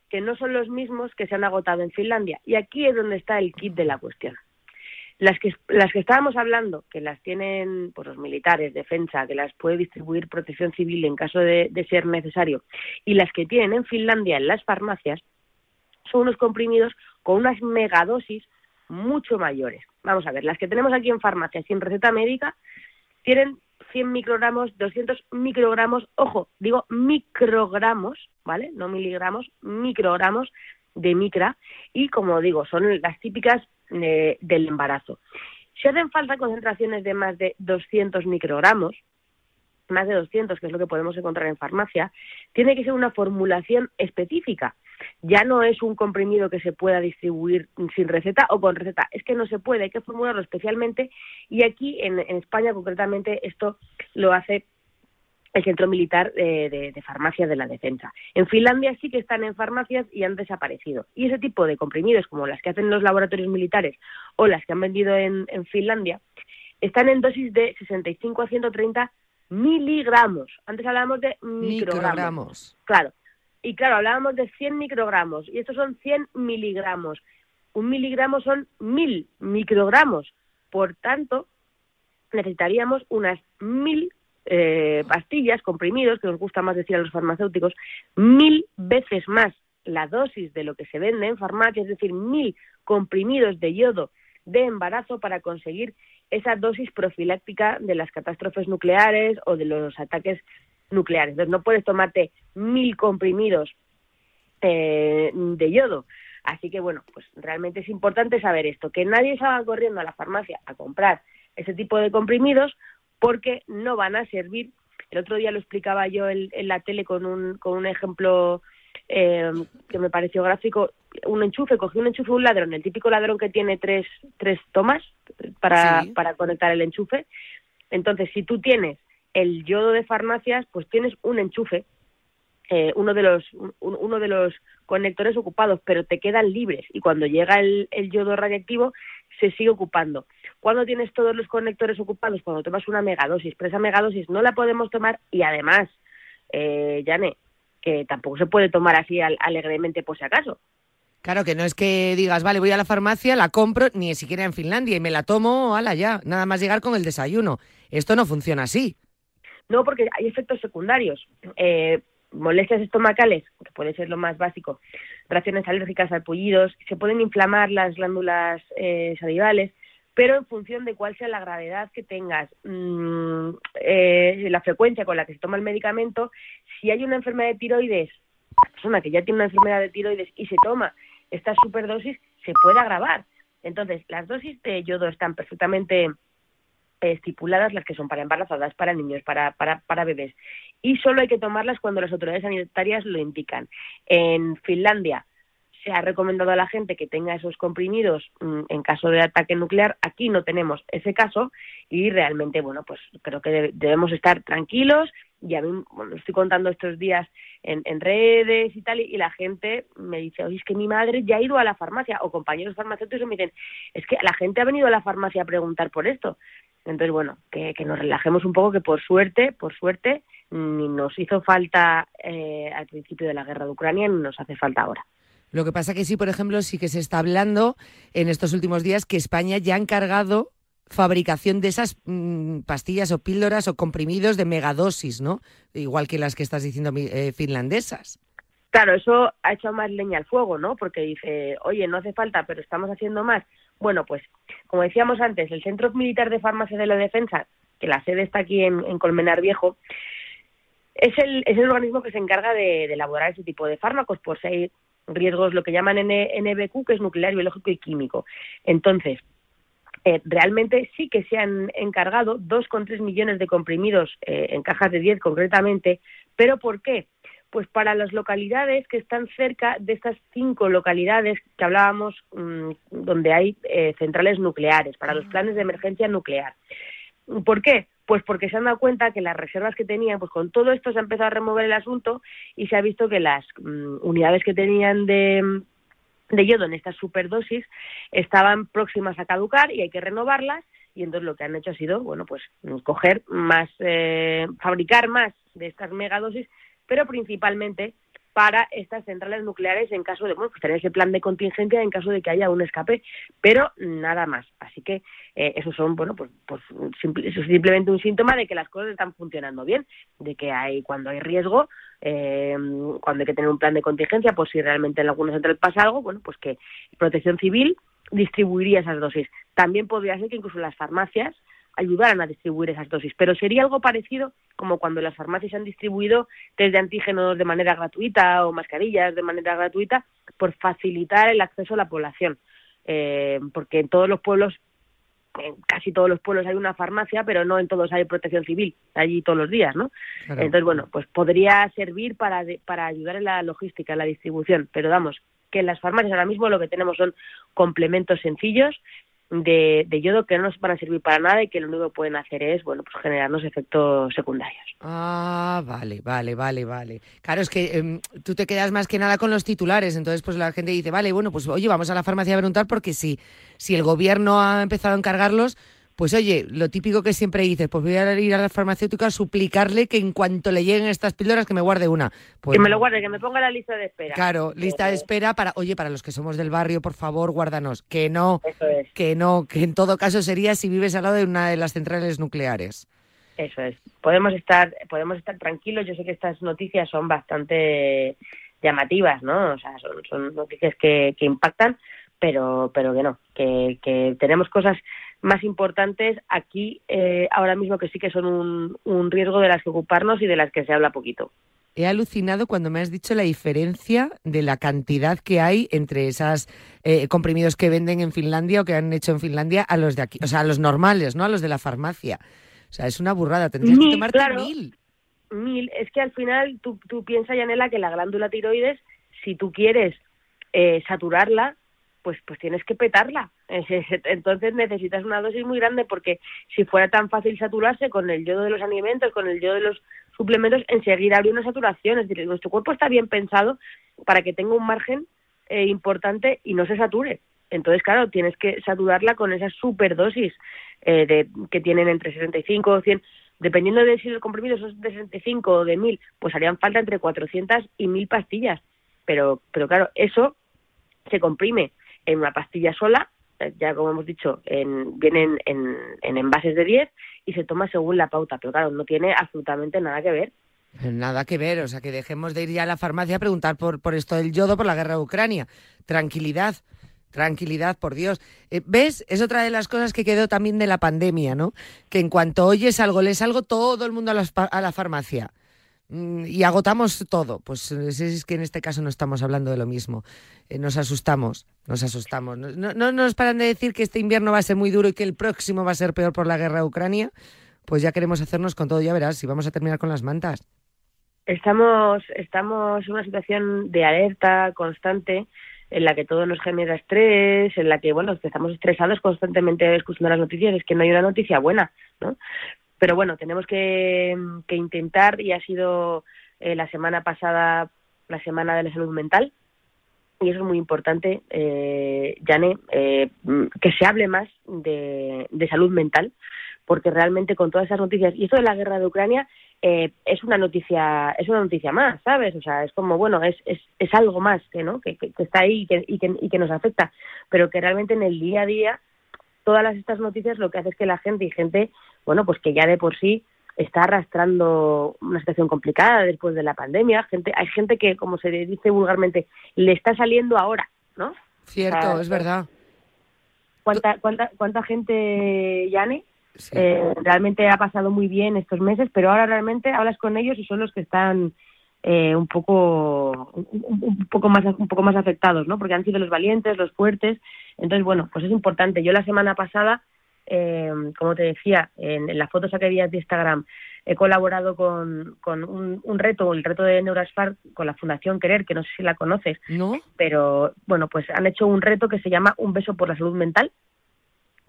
que no son los mismos que se han agotado en Finlandia. Y aquí es donde está el kit de la cuestión. Las que, las que estábamos hablando, que las tienen pues, los militares, defensa, que las puede distribuir protección civil en caso de, de ser necesario, y las que tienen en Finlandia en las farmacias, son unos comprimidos con unas megadosis mucho mayores. Vamos a ver, las que tenemos aquí en farmacia sin receta médica tienen 100 microgramos, 200 microgramos, ojo, digo microgramos, ¿vale? No miligramos, microgramos de micra y como digo, son las típicas eh, del embarazo. Si hacen falta concentraciones de más de 200 microgramos, más de 200, que es lo que podemos encontrar en farmacia, tiene que ser una formulación específica ya no es un comprimido que se pueda distribuir sin receta o con receta, es que no se puede, hay que formularlo especialmente y aquí en, España concretamente esto lo hace el Centro Militar de, Farmacia de la Defensa. En Finlandia sí que están en farmacias y han desaparecido. Y ese tipo de comprimidos, como las que hacen los laboratorios militares o las que han vendido en, Finlandia, están en dosis de 65 a 130 miligramos. Antes hablábamos de microgramos. Claro, y claro, hablábamos de 100 microgramos y estos son 100 miligramos. Un miligramo son mil microgramos. Por tanto, necesitaríamos unas mil eh, pastillas, comprimidos, que nos gusta más decir a los farmacéuticos, mil veces más la dosis de lo que se vende en farmacia, es decir, mil comprimidos de yodo de embarazo para conseguir esa dosis profiláctica de las catástrofes nucleares o de los ataques nucleares. Entonces no puedes tomarte mil comprimidos eh, de yodo. Así que bueno, pues realmente es importante saber esto, que nadie salga corriendo a la farmacia a comprar ese tipo de comprimidos porque no van a servir. El otro día lo explicaba yo en, la tele con un, con un ejemplo eh, que me pareció gráfico. Un enchufe, cogí un enchufe un ladrón, el típico ladrón que tiene tres, tres tomas para, para conectar el enchufe. Entonces, si tú tienes el yodo de farmacias, pues tienes un enchufe, eh, uno de los uno de los conectores ocupados, pero te quedan libres y cuando llega el, yodo radiactivo se sigue ocupando. Cuando tienes todos los conectores ocupados, cuando tomas una megadosis, pero esa megadosis no la podemos tomar y además, eh, Yane, que tampoco se puede tomar así alegremente por si acaso. Claro, que no es que digas, vale, voy a la farmacia, la compro, ni siquiera en Finlandia, y me la tomo, ala ya, nada más llegar con el desayuno. Esto no funciona así. No, porque hay efectos secundarios. Eh, molestias estomacales, que puede ser lo más básico, reacciones alérgicas, pullidos, se pueden inflamar las glándulas eh, salivales, pero en función de cuál sea la gravedad que tengas, mm, eh, la frecuencia con la que se toma el medicamento, si hay una enfermedad de tiroides, la persona que ya tiene una enfermedad de tiroides y se toma esta superdosis, se puede agravar. Entonces, las dosis de yodo están perfectamente estipuladas, las que son para embarazadas, para niños, para, para, para bebés. Y solo hay que tomarlas cuando las autoridades sanitarias lo indican. En Finlandia, se ha recomendado a la gente que tenga esos comprimidos mm, en caso de ataque nuclear. Aquí no tenemos ese caso y realmente, bueno, pues creo que debemos estar tranquilos. Y a mí, bueno, estoy contando estos días en, redes y tal, y, la gente me dice, oye, es que mi madre ya ha ido a la farmacia, o compañeros farmacéuticos me dicen, es que la gente ha venido a la farmacia a preguntar por esto. Entonces, bueno, que, nos relajemos un poco, que por suerte, por suerte, ni nos hizo falta eh, al principio de la guerra de Ucrania, ni nos hace falta ahora. Lo que pasa que sí, por ejemplo, sí que se está hablando en estos últimos días que España ya ha encargado fabricación de esas mm, pastillas o píldoras o comprimidos de megadosis, ¿no? Igual que las que estás diciendo eh, finlandesas. Claro, eso ha hecho más leña al fuego, ¿no? Porque dice, oye, no hace falta, pero estamos haciendo más. Bueno, pues, como decíamos antes, el Centro Militar de Farmacia de la Defensa, que la sede está aquí en, Colmenar Viejo, es el, es el organismo que se encarga de, elaborar ese tipo de fármacos por si riesgos, lo que llaman NBQ, que es nuclear, biológico y químico. Entonces, eh, realmente sí que se han encargado 2,3 millones de comprimidos eh, en cajas de 10 concretamente, pero ¿por qué? Pues para las localidades que están cerca de estas cinco localidades que hablábamos mm, donde hay eh, centrales nucleares, para los planes de emergencia nuclear. ¿Por qué? Pues porque se han dado cuenta que las reservas que tenían, pues con todo esto se ha empezado a remover el asunto y se ha visto que las mm, unidades que tenían de, de yodo en estas superdosis estaban próximas a caducar y hay que renovarlas y entonces lo que han hecho ha sido, bueno, pues coger más, eh, fabricar más de estas megadosis, pero principalmente para estas centrales nucleares en caso de, bueno, pues tener ese plan de contingencia en caso de que haya un escape, pero nada más. Así que eh, eso son, bueno, pues, pues eso es simplemente un síntoma de que las cosas están funcionando bien, de que hay, cuando hay riesgo, eh, cuando hay que tener un plan de contingencia, pues si realmente en algunos centrales pasa algo, bueno, pues que Protección Civil distribuiría esas dosis. También podría ser que incluso las farmacias ayudaran a distribuir esas dosis. Pero sería algo parecido como cuando las farmacias han distribuido test de antígenos de manera gratuita o mascarillas de manera gratuita por facilitar el acceso a la población. Eh, porque en todos los pueblos, en casi todos los pueblos hay una farmacia, pero no en todos hay protección civil, allí todos los días, ¿no? Entonces, bueno, pues podría servir para, para ayudar en la logística, en la distribución, pero vamos, que en las farmacias ahora mismo lo que tenemos son complementos sencillos de, yodo que no nos van a servir para nada y que lo único que pueden hacer es, bueno, pues generarnos efectos secundarios. Ah, vale, vale, vale, vale. Claro, es que em, tú te quedas más que nada con los titulares, entonces pues la gente dice, vale, bueno, pues oye, vamos a la farmacia a preguntar porque si, si el gobierno ha empezado a encargarlos, pues oye, lo típico que siempre dices, pues voy a ir a la farmacéutica a suplicarle que en cuanto le lleguen estas píldoras que me guarde una. Pues que me lo guarde, que me ponga la lista de espera. Claro, lista de espera para, oye, para los que somos del barrio, por favor, guárdanos. Que no, que no, que en todo caso sería si vives al lado de una de las centrales nucleares. Eso es. Podemos estar, podemos estar tranquilos. Yo sé que estas noticias son bastante llamativas, ¿no? O sea, son, noticias que, que impactan, pero, pero que no, que, que tenemos cosas más importantes aquí eh, ahora mismo que sí que son un, un riesgo de las que ocuparnos y de las que se habla poquito. He alucinado cuando me has dicho la diferencia de la cantidad que hay entre esos eh, comprimidos que venden en Finlandia o que han hecho en Finlandia a los de aquí, o sea, a los normales, ¿no? A los de la farmacia. O sea, es una burrada. Tendrías que tomarte mil. Mil. Es que al final tú, tú piensas, Yanela, que la glándula tiroides, si tú quieres eh, saturarla, pues, pues tienes que petarla. [LAUGHS] Entonces necesitas una dosis muy grande porque si fuera tan fácil saturarse con el yodo de los alimentos, con el yodo de los suplementos, enseguida habría una saturación. Es decir, nuestro cuerpo está bien pensado para que tenga un margen eh, importante y no se sature. Entonces, claro, tienes que saturarla con esas superdosis eh, de, que tienen entre 65 o 100. Dependiendo de si los comprimidos son de 65 o de 1000, pues harían falta entre 400 y 1000 pastillas. Pero, pero claro, eso se comprime en una pastilla sola, eh, ya como hemos dicho, en, vienen en, en envases de 10 y se toma según la pauta, pero claro, no tiene absolutamente nada que ver. Nada que ver, o sea que dejemos de ir ya a la farmacia a preguntar por, por esto del yodo, por la guerra de Ucrania. Tranquilidad, Tranquilidad, por Dios. Eh, ¿Ves? Es otra de las cosas que quedó también de la pandemia, ¿no? Que en cuanto oyes algo, lees algo, todo el mundo a la, farmacia. Mm, y agotamos todo. Pues es que en este caso no estamos hablando de lo mismo. Eh, nos asustamos, nos asustamos. No, no, nos paran de decir que este invierno va a ser muy duro y que el próximo va a ser peor por la guerra de Ucrania. Pues ya queremos hacernos con todo, ya verás, si vamos a terminar con las mantas. Estamos, estamos en una situación de alerta constante en la que todo nos genera estrés, en la que, bueno, estamos estresados constantemente escuchando las noticias, es que no hay una noticia buena, ¿no? Pero bueno, tenemos que, intentar, y ha sido eh, la semana pasada la Semana de la Salud Mental, y eso es muy importante, eh, Jane, eh, que se hable más de, de salud mental, porque realmente con todas esas noticias, y esto de la guerra de Ucrania eh, es una noticia es una noticia más sabes o sea es como bueno es es, es algo más que no que, que, está ahí y que, y que, y que nos afecta. Pero que realmente en el día a día todas estas noticias lo que hace es que la gente y gente bueno pues que ya de por sí está arrastrando una situación complicada después de la pandemia gente hay gente que como se dice vulgarmente le está saliendo ahora no cierto es verdad cuánta cuánta cuánta gente Yane eh, realmente ha pasado muy bien estos meses, pero ahora realmente hablas con ellos y son los que están eh, un poco un, poco más un poco más afectados, ¿no? Porque han sido los valientes, los fuertes. Entonces, bueno, pues es importante. Yo la semana pasada, eh, como te decía, en, las fotos que había de Instagram, he colaborado con, con un, reto, el reto de Neurasfar, con la Fundación Querer, que no sé si la conoces, ¿No? pero bueno, pues han hecho un reto que se llama Un beso por la salud mental,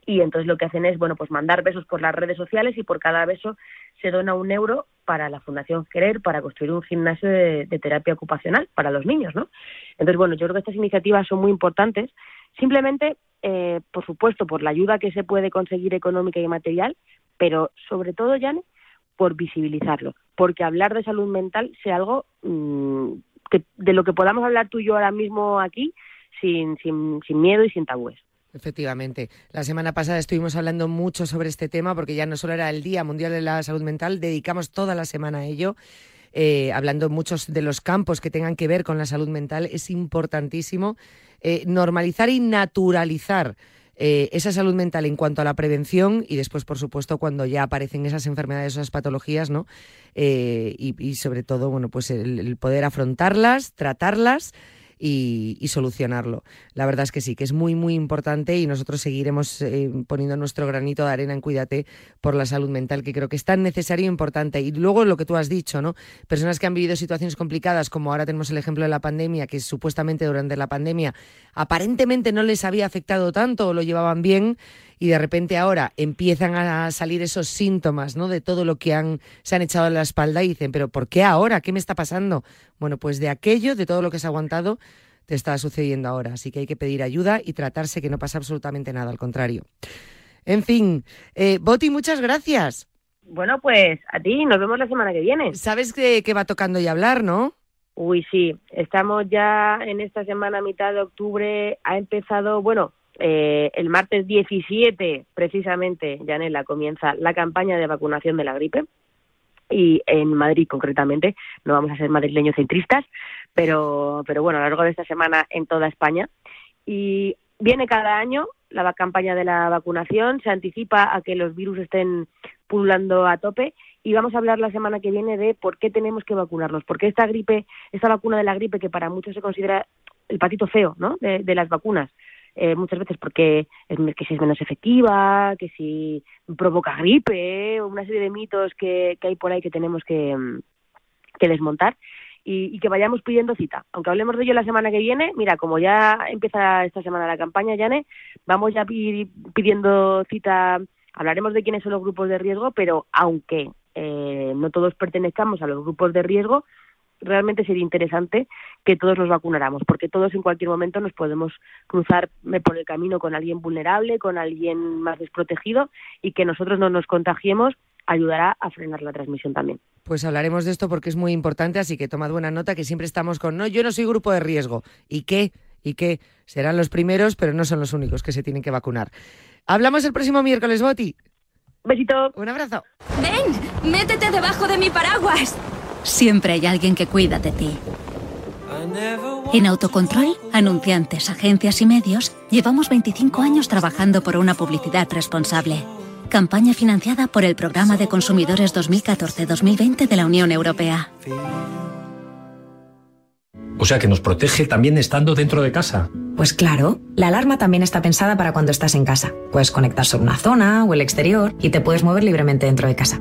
y entonces lo que hacen es bueno pues mandar besos por las redes sociales y por cada beso se dona un euro para la Fundación Querer para construir un gimnasio de, terapia ocupacional para los niños, ¿no? Entonces bueno yo creo que estas iniciativas son muy importantes simplemente eh, por supuesto por la ayuda que se puede conseguir económica y material pero sobre todo Jan por visibilizarlo porque hablar de salud mental sea algo mm, que de lo que podamos hablar tú y yo ahora mismo aquí sin, sin, sin miedo y sin tabúes. Efectivamente. La semana pasada estuvimos hablando mucho sobre este tema porque ya no solo era el Día Mundial de la Salud Mental, dedicamos toda la semana a ello. Eh, hablando muchos de los campos que tengan que ver con la salud mental, es importantísimo eh, normalizar y naturalizar eh, esa salud mental en cuanto a la prevención y después, por supuesto, cuando ya aparecen esas enfermedades, esas patologías, ¿no? Y, sobre todo, bueno, pues el poder afrontarlas, tratarlas y, solucionarlo. La verdad es que sí, que es muy, muy importante y nosotros seguiremos eh, poniendo nuestro granito de arena en Cuídate por la salud mental, que creo que es tan necesario e importante. Y luego lo que tú has dicho, ¿no? Personas que han vivido situaciones complicadas, como ahora tenemos el ejemplo de la pandemia, que supuestamente durante la pandemia aparentemente no les había afectado tanto o lo llevaban bien y de repente ahora empiezan a salir esos síntomas, ¿no? De todo lo que han, se han echado en la espalda y dicen, pero ¿por qué ahora? ¿Qué me está pasando? Bueno, pues de aquello, de todo lo que has aguantado, te está sucediendo ahora. Así que hay que pedir ayuda y tratarse que no pasa absolutamente nada, al contrario. En fin, eh, Boti, muchas gracias. Bueno, pues a ti, nos vemos la semana que viene. Sabes que, que va tocando ya hablar, ¿no? Uy, sí, estamos ya en esta semana, mitad de octubre, ha empezado, bueno, eh, el martes 17, precisamente, Janela, comienza la campaña de vacunación de la gripe. Y en Madrid concretamente, no vamos a ser madrileños centristas, pero, pero bueno, a lo largo de esta semana en toda España. Y viene cada año la campaña de la vacunación, se anticipa a que los virus estén pululando a tope. Y vamos a hablar la semana que viene de por qué tenemos que vacunarnos, porque esta gripe, esta vacuna de la gripe que para muchos se considera el patito feo, ¿no? de las vacunas, eh, muchas veces porque es, que si es menos efectiva, que si provoca gripe, una serie de mitos que, hay por ahí que tenemos que, mm, desmontar. Y, que vayamos pidiendo cita. Aunque hablemos de ello la semana que viene, mira, como ya empieza esta semana la campaña, Yane, vamos ya pidiendo cita, hablaremos de quiénes son los grupos de riesgo, pero aunque eh, no todos pertenezcamos a los grupos de riesgo, realmente sería interesante que todos nos vacunáramos, porque todos en cualquier momento nos podemos cruzar eh, por el camino con alguien vulnerable, con alguien más desprotegido y que nosotros no nos contagiemos ayudará a frenar la transmisión también. Pues hablaremos de esto porque es muy importante, así que tomad buena nota que siempre estamos con, no, yo no soy grupo de riesgo. ¿Y qué? ¿Y qué? Serán los primeros, pero no son los únicos que se tienen que vacunar. Hablamos el próximo miércoles, Boti. Besito. Un abrazo. Ven, métete debajo de mi paraguas siempre hay alguien que cuida de ti. En Autocontrol, anunciantes, agencias y medios, Llevamos 25 años trabajando por una publicidad responsable. Campaña financiada por el Programa de Consumidores 2014-2020 de la Unión Europea. O sea que nos protege también estando dentro de casa. Pues claro, la alarma también está pensada para cuando estás en casa. Puedes conectar sobre una zona o el exterior y te puedes mover libremente dentro de casa.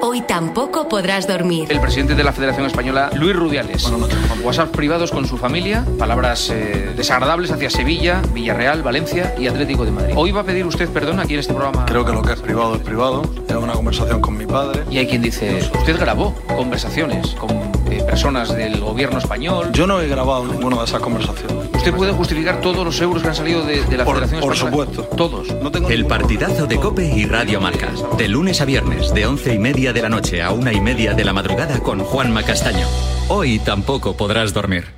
Hoy tampoco podrás dormir. El presidente de la Federación Española, Luis Rudiales. Bueno, WhatsApp privados con su familia, palabras eh, desagradables hacia Sevilla, Villarreal, Valencia y Atlético de Madrid. Hoy va a pedir usted perdón aquí en este programa. Creo que lo que es privado es privado. Tengo una conversación con mi padre. Y hay quien dice, usted grabó conversaciones con eh, personas del gobierno español. Yo no he grabado ninguna de esas conversaciones. ¿Usted puede justificar todos los euros que han salido de, la Federación Española? Por supuesto. Todos. No tengo el partidazo de Cope y Radio Marca. De lunes a viernes, de once y media de la noche a una y media de la madrugada con Juanma Castaño. Hoy tampoco podrás dormir.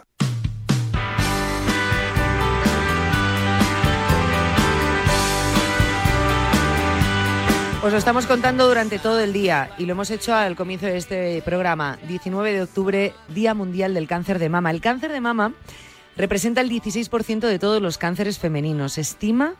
Os lo estamos contando durante todo el día y lo hemos hecho al comienzo de este programa. 19 de octubre, Día Mundial del Cáncer de Mama. El cáncer de mama representa el 16% de todos los cánceres femeninos. Se estima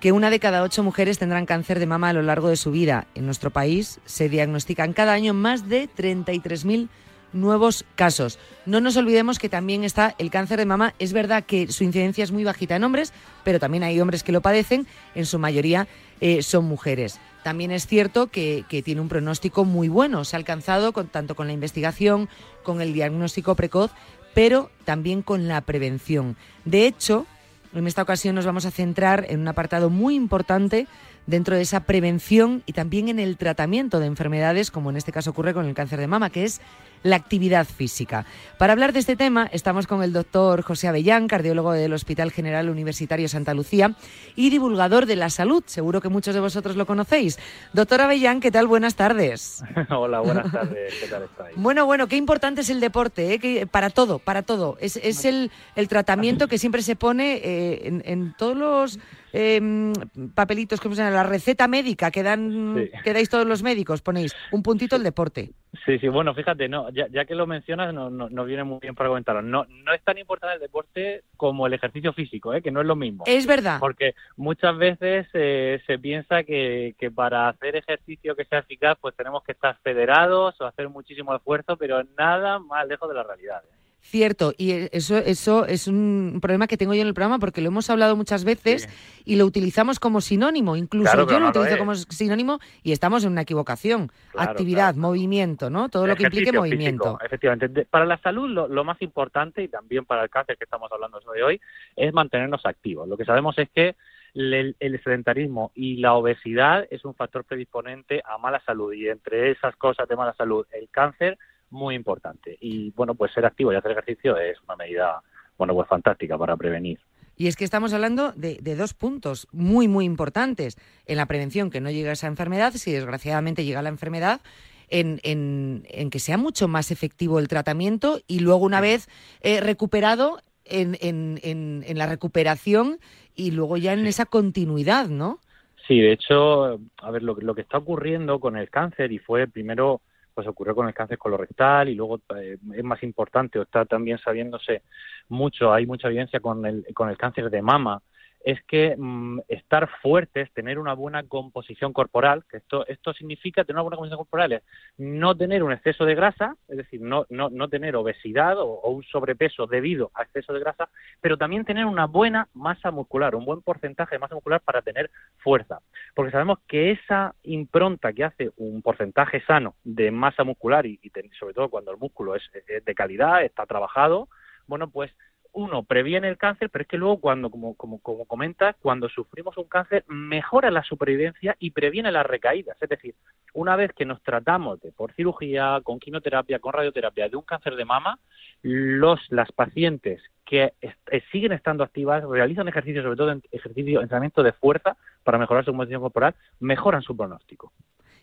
que una de cada ocho mujeres tendrán cáncer de mama a lo largo de su vida. En nuestro país se diagnostican cada año más de 33.000 nuevos casos. No nos olvidemos que también está el cáncer de mama. Es verdad que su incidencia es muy bajita en hombres, pero también hay hombres que lo padecen. En su mayoría eh, son mujeres. También es cierto que, tiene un pronóstico muy bueno. Se ha alcanzado con, tanto con la investigación, con el diagnóstico precoz, pero también con la prevención. De hecho, en esta ocasión nos vamos a centrar en un apartado muy importante dentro de esa prevención y también en el tratamiento de enfermedades, como en este caso ocurre con el cáncer de mama, que es la actividad física. Para hablar de este tema estamos con el doctor José Avellán, cardiólogo del Hospital General Universitario Santa Lucía y divulgador de la salud. Seguro que muchos de vosotros lo conocéis. Doctor Avellán, ¿qué tal? Buenas tardes. [LAUGHS] Hola, buenas tardes. ¿Qué tal estáis? Bueno, bueno, qué importante es el deporte, ¿eh? que, para todo, para todo. Es, el, tratamiento que siempre se pone eh, en todos los eh, papelitos, como se llama? La receta médica que dan, que dais todos los médicos, ponéis un puntito el deporte. Sí, sí, bueno, fíjate, no, ya, que lo mencionas, nos no, viene muy bien para comentarlo. No, no es tan importante el deporte como el ejercicio físico, ¿eh? que no es lo mismo. Es verdad. Porque muchas veces eh, se piensa que, que para hacer ejercicio que sea eficaz, pues tenemos que estar federados o hacer muchísimo esfuerzo, pero nada más lejos de la realidad. ¿eh? Cierto, y eso, eso es un problema que tengo yo en el programa porque lo hemos hablado muchas veces y lo utilizamos como sinónimo. Incluso yo lo utilizo como sinónimo y estamos en una equivocación. Actividad, movimiento, ¿no? Todo lo que implique movimiento. efectivamente. Para la salud, lo, más importante y también para el cáncer que estamos hablando de hoy es mantenernos activos. Lo que sabemos es que el, el, sedentarismo y la obesidad es un factor predisponente a mala salud y entre esas cosas de mala salud, el cáncer muy importante. Y bueno, pues ser activo y hacer ejercicio es una medida, bueno, pues fantástica para prevenir. Y es que estamos hablando de, dos puntos muy, muy importantes. En la prevención, que no llegue a esa enfermedad, si desgraciadamente llega la enfermedad, en, en, que sea mucho más efectivo el tratamiento y luego una vez eh, recuperado en, en, la recuperación y luego ya en esa continuidad, ¿no? Sí, de hecho, a ver, lo, lo que está ocurriendo con el cáncer y fue primero pues ocurrió con el cáncer colorectal y luego eh, es más importante o está también sabiéndose mucho, hay mucha evidencia con el, con el cáncer de mama, es que mm, estar fuertes, tener una buena composición corporal, que esto, esto significa tener una buena composición corporal, es no tener un exceso de grasa, es decir, no, no, no tener obesidad o, un sobrepeso debido a exceso de grasa, pero también tener una buena masa muscular, un buen porcentaje de masa muscular para tener fuerza. Porque sabemos que esa impronta que hace un porcentaje sano de masa muscular y, sobre todo cuando el músculo es de calidad, está trabajado, bueno, pues uno previene el cáncer, pero es que luego cuando, como, como, como comentas, cuando sufrimos un cáncer, mejora la supervivencia y previene las recaídas. Es decir, una vez que nos tratamos de, por cirugía, con quimioterapia, con radioterapia, de un cáncer de mama, los, las pacientes que eh, siguen estando activas, realizan ejercicio, sobre todo en ejercicio, entrenamiento de fuerza para mejorar su composición corporal, mejoran su pronóstico.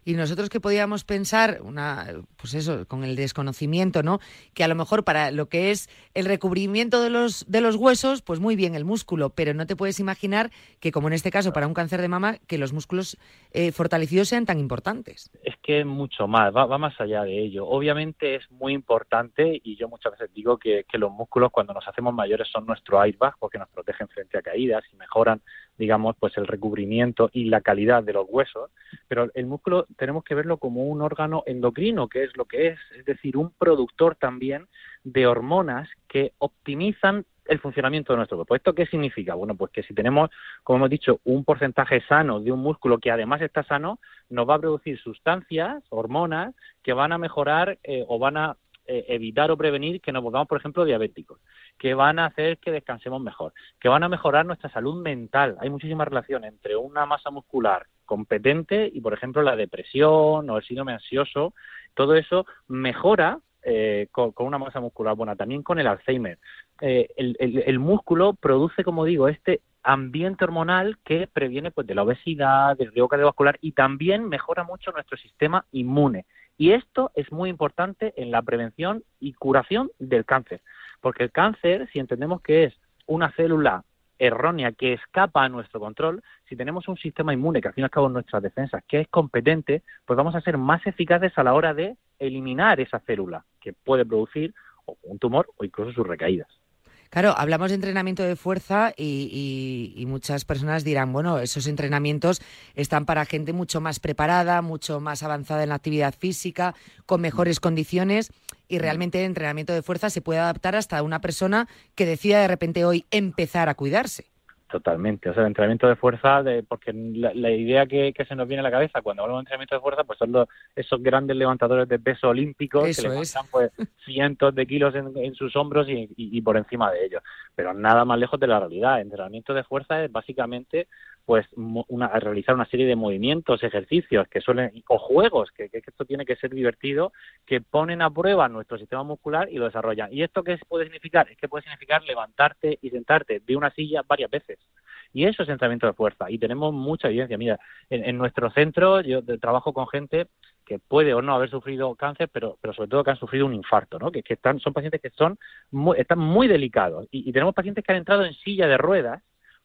Y nosotros que podíamos pensar, una, pues eso, con el desconocimiento, ¿no? Que a lo mejor para lo que es el recubrimiento de los, de los huesos, pues muy bien el músculo, pero no te puedes imaginar que, como en este caso, para un cáncer de mama, que los músculos eh, fortalecidos sean tan importantes. Es que mucho más, va, más allá de ello. Obviamente es muy importante, y yo muchas veces digo que, que los músculos cuando nos hacemos mayores son nuestro airbag, porque nos protegen frente a caídas y mejoran digamos, pues el recubrimiento y la calidad de los huesos, pero el músculo tenemos que verlo como un órgano endocrino, que es lo que es, es decir, un productor también de hormonas que optimizan el funcionamiento de nuestro cuerpo. ¿Esto qué significa? Bueno, pues que si tenemos, como hemos dicho, un porcentaje sano de un músculo que además está sano, nos va a producir sustancias, hormonas, que van a mejorar eh, o van a eh, evitar o prevenir que nos volvamos, por ejemplo, diabéticos, que van a hacer que descansemos mejor, que van a mejorar nuestra salud mental. Hay muchísima relación entre una masa muscular competente y, por ejemplo, la depresión o el síndrome ansioso. Todo eso mejora eh, con, una masa muscular buena, también con el Alzheimer. Eh, el, músculo produce, como digo, este ambiente hormonal que previene pues, de la obesidad, del riesgo cardiovascular y también mejora mucho nuestro sistema inmune. Y esto es muy importante en la prevención y curación del cáncer, porque el cáncer, si entendemos que es una célula errónea que escapa a nuestro control, si tenemos un sistema inmune que al fin y al cabo nuestras defensas, que es competente, pues vamos a ser más eficaces a la hora de eliminar esa célula que puede producir un tumor o incluso sus recaídas. Claro, hablamos de entrenamiento de fuerza y, muchas personas dirán, bueno, esos entrenamientos están para gente mucho más preparada, mucho más avanzada en la actividad física, con mejores condiciones y realmente el entrenamiento de fuerza se puede adaptar hasta una persona que decida de repente hoy empezar a cuidarse. Totalmente, o sea, el entrenamiento de fuerza, de, porque la, idea que, se nos viene a la cabeza cuando hablamos de entrenamiento de fuerza, pues son los, esos grandes levantadores de peso olímpicos que levantan pues [LAUGHS] cientos de kilos en, sus hombros y, por encima de ellos. Pero nada más lejos de la realidad. El entrenamiento de fuerza es básicamente pues una, realizar una serie de movimientos, ejercicios que suelen o juegos que, esto tiene que ser divertido, que ponen a prueba nuestro sistema muscular y lo desarrollan. ¿Y esto qué puede significar? Es que puede significar levantarte y sentarte de una silla varias veces. Y eso es entrenamiento de fuerza. Y tenemos mucha evidencia. Mira, en, nuestro centro yo trabajo con gente que puede o no haber sufrido cáncer, pero, pero sobre todo que han sufrido un infarto, ¿no? Que, que están, son pacientes que son muy, están muy delicados. y tenemos pacientes que han entrado en silla de ruedas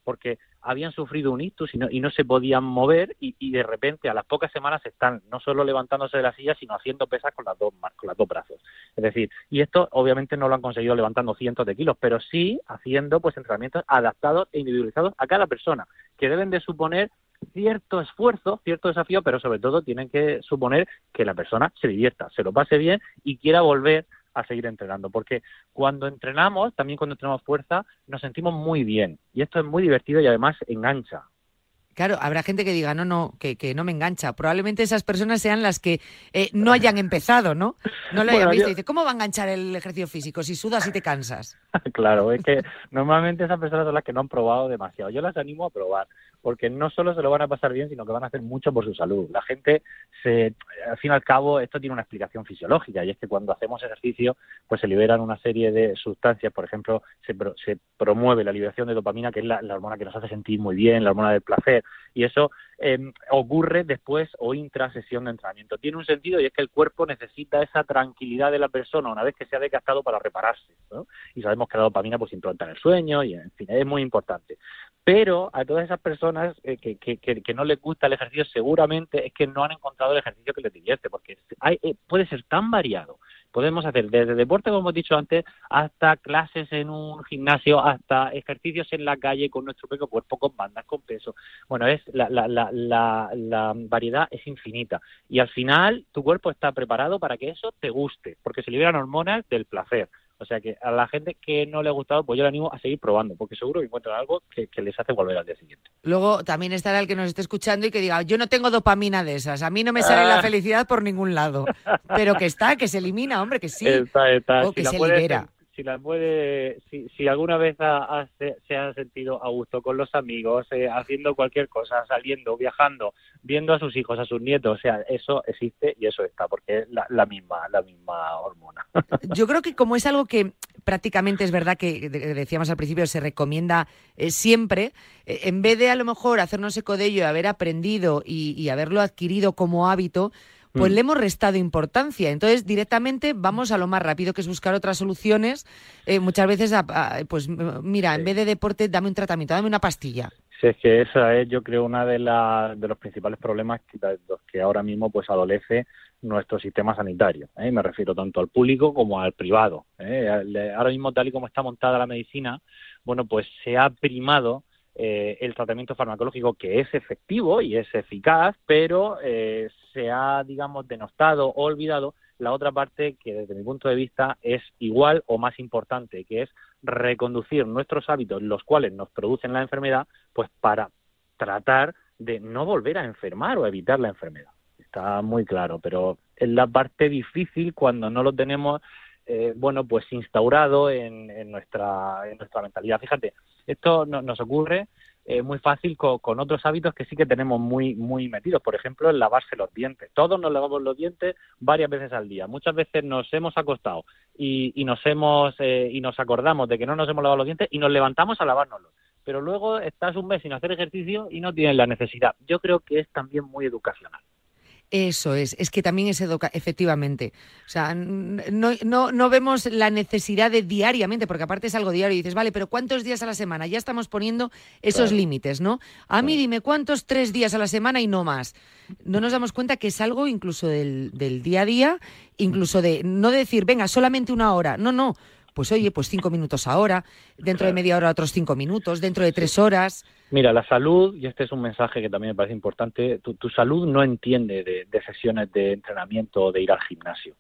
porque habían sufrido un ictus y no, y no se podían mover y, de repente a las pocas semanas están no solo levantándose de la silla, sino haciendo pesas con las dos con las dos brazos. Es decir, y esto obviamente no lo han conseguido levantando cientos de kilos, pero sí haciendo pues entrenamientos adaptados e individualizados a cada persona, que deben de suponer cierto esfuerzo, cierto desafío, pero sobre todo tienen que suponer que la persona se divierta, se lo pase bien y quiera volver a seguir entrenando, porque cuando entrenamos, también cuando entrenamos fuerza, nos sentimos muy bien y esto es muy divertido y además engancha. Claro, habrá gente que diga, no, no, que, que no me engancha. Probablemente esas personas sean las que eh, no hayan empezado, ¿no? No lo hayan visto. Dice, ¿cómo va a enganchar el ejercicio físico si sudas y te cansas? [LAUGHS] claro, es que normalmente esas personas son las que no han probado demasiado. Yo las animo a probar porque no solo se lo van a pasar bien, sino que van a hacer mucho por su salud. La gente, se, al fin y al cabo, esto tiene una explicación fisiológica, y es que cuando hacemos ejercicio, pues se liberan una serie de sustancias, por ejemplo, se, se promueve la liberación de dopamina, que es la, hormona que nos hace sentir muy bien, la hormona del placer, y eso em, ocurre después o intra sesión de entrenamiento. Tiene un sentido y es que el cuerpo necesita esa tranquilidad de la persona una vez que se ha desgastado para repararse, ¿no? Y sabemos que la dopamina pues impronta en el sueño y, en fin, es muy importante. Pero a todas esas personas eh, que, que, que, no les gusta el ejercicio, seguramente es que no han encontrado el ejercicio que les divierte, porque hay, eh, puede ser tan variado. Podemos hacer desde deporte, como hemos dicho antes, hasta clases en un gimnasio, hasta ejercicios en la calle con nuestro propio cuerpo, con bandas, con peso. Bueno, es la, la, la, la, la variedad es infinita. Y al final, tu cuerpo está preparado para que eso te guste, porque se liberan hormonas del placer o sea que a la gente que no le ha gustado, pues yo le animo a seguir probando, porque seguro que encuentran algo que, les hace volver al día siguiente. Luego también estará el que nos esté escuchando y que diga, yo no tengo dopamina de esas, a mí no me sale la ah. felicidad por ningún lado. Pero que está, que se elimina, hombre, que sí. Está, está. O que se libera si la puede, si, si alguna vez se, ha sentido a gusto con los amigos, eh, haciendo cualquier cosa, saliendo, viajando, viendo a sus hijos, a sus nietos, o sea, eso existe y eso está, porque es la, misma, la misma hormona. [LAUGHS] Yo creo que como es algo que prácticamente es verdad que decíamos al principio se recomienda eh, siempre, eh, en vez de a lo mejor hacernos eco de ello, haber aprendido y haberlo adquirido como hábito, pues mm. le hemos restado importancia. Entonces, directamente vamos a lo más rápido, que es buscar otras soluciones. Eh, muchas veces, pues mira, en vez de deporte, dame un tratamiento, dame una pastilla. Sí, es que esa es, yo creo, una de, de los principales problemas que, los que ahora mismo pues adolece nuestro sistema sanitario. ¿eh? Me refiero tanto al público como al privado. ¿eh? Ahora mismo, tal y como está montada la medicina, bueno, pues se ha primado eh, el tratamiento farmacológico que es efectivo y es eficaz, pero eh, se ha, digamos, denostado o olvidado la otra parte que desde mi punto de vista es igual o más importante, que es reconducir nuestros hábitos, los cuales nos producen la enfermedad, pues para tratar de no volver a enfermar o evitar la enfermedad. Está muy claro, pero es la parte difícil cuando no lo tenemos, eh, bueno, pues instaurado en, nuestra mentalidad. Fíjate, esto nos ocurre eh, muy fácil con, otros hábitos que sí que tenemos muy, muy metidos. Por ejemplo, el lavarse los dientes. Todos nos lavamos los dientes varias veces al día. Muchas veces nos hemos acostado y, nos hemos eh, y nos acordamos de que no nos hemos lavado los dientes y nos levantamos a lavárnoslos. Pero luego estás un mes sin hacer ejercicio y no tienes la necesidad. Yo creo que es también muy educacional. Eso es, es que también es educa, efectivamente. O sea, no, no, no, vemos la necesidad de diariamente, porque aparte es algo diario y dices, vale, pero ¿cuántos días a la semana? Ya estamos poniendo esos límites, ¿no? A mí dime, ¿cuántos tres días a la semana y no más? No nos damos cuenta que es algo incluso del, del día a día, incluso de no decir, venga, solamente una hora. No, no. Pues oye, pues cinco minutos ahora, dentro de media hora otros cinco minutos, dentro de tres horas. Mira, la salud, y este es un mensaje que también me parece importante, tu, salud no entiende de, sesiones de entrenamiento o de ir al gimnasio.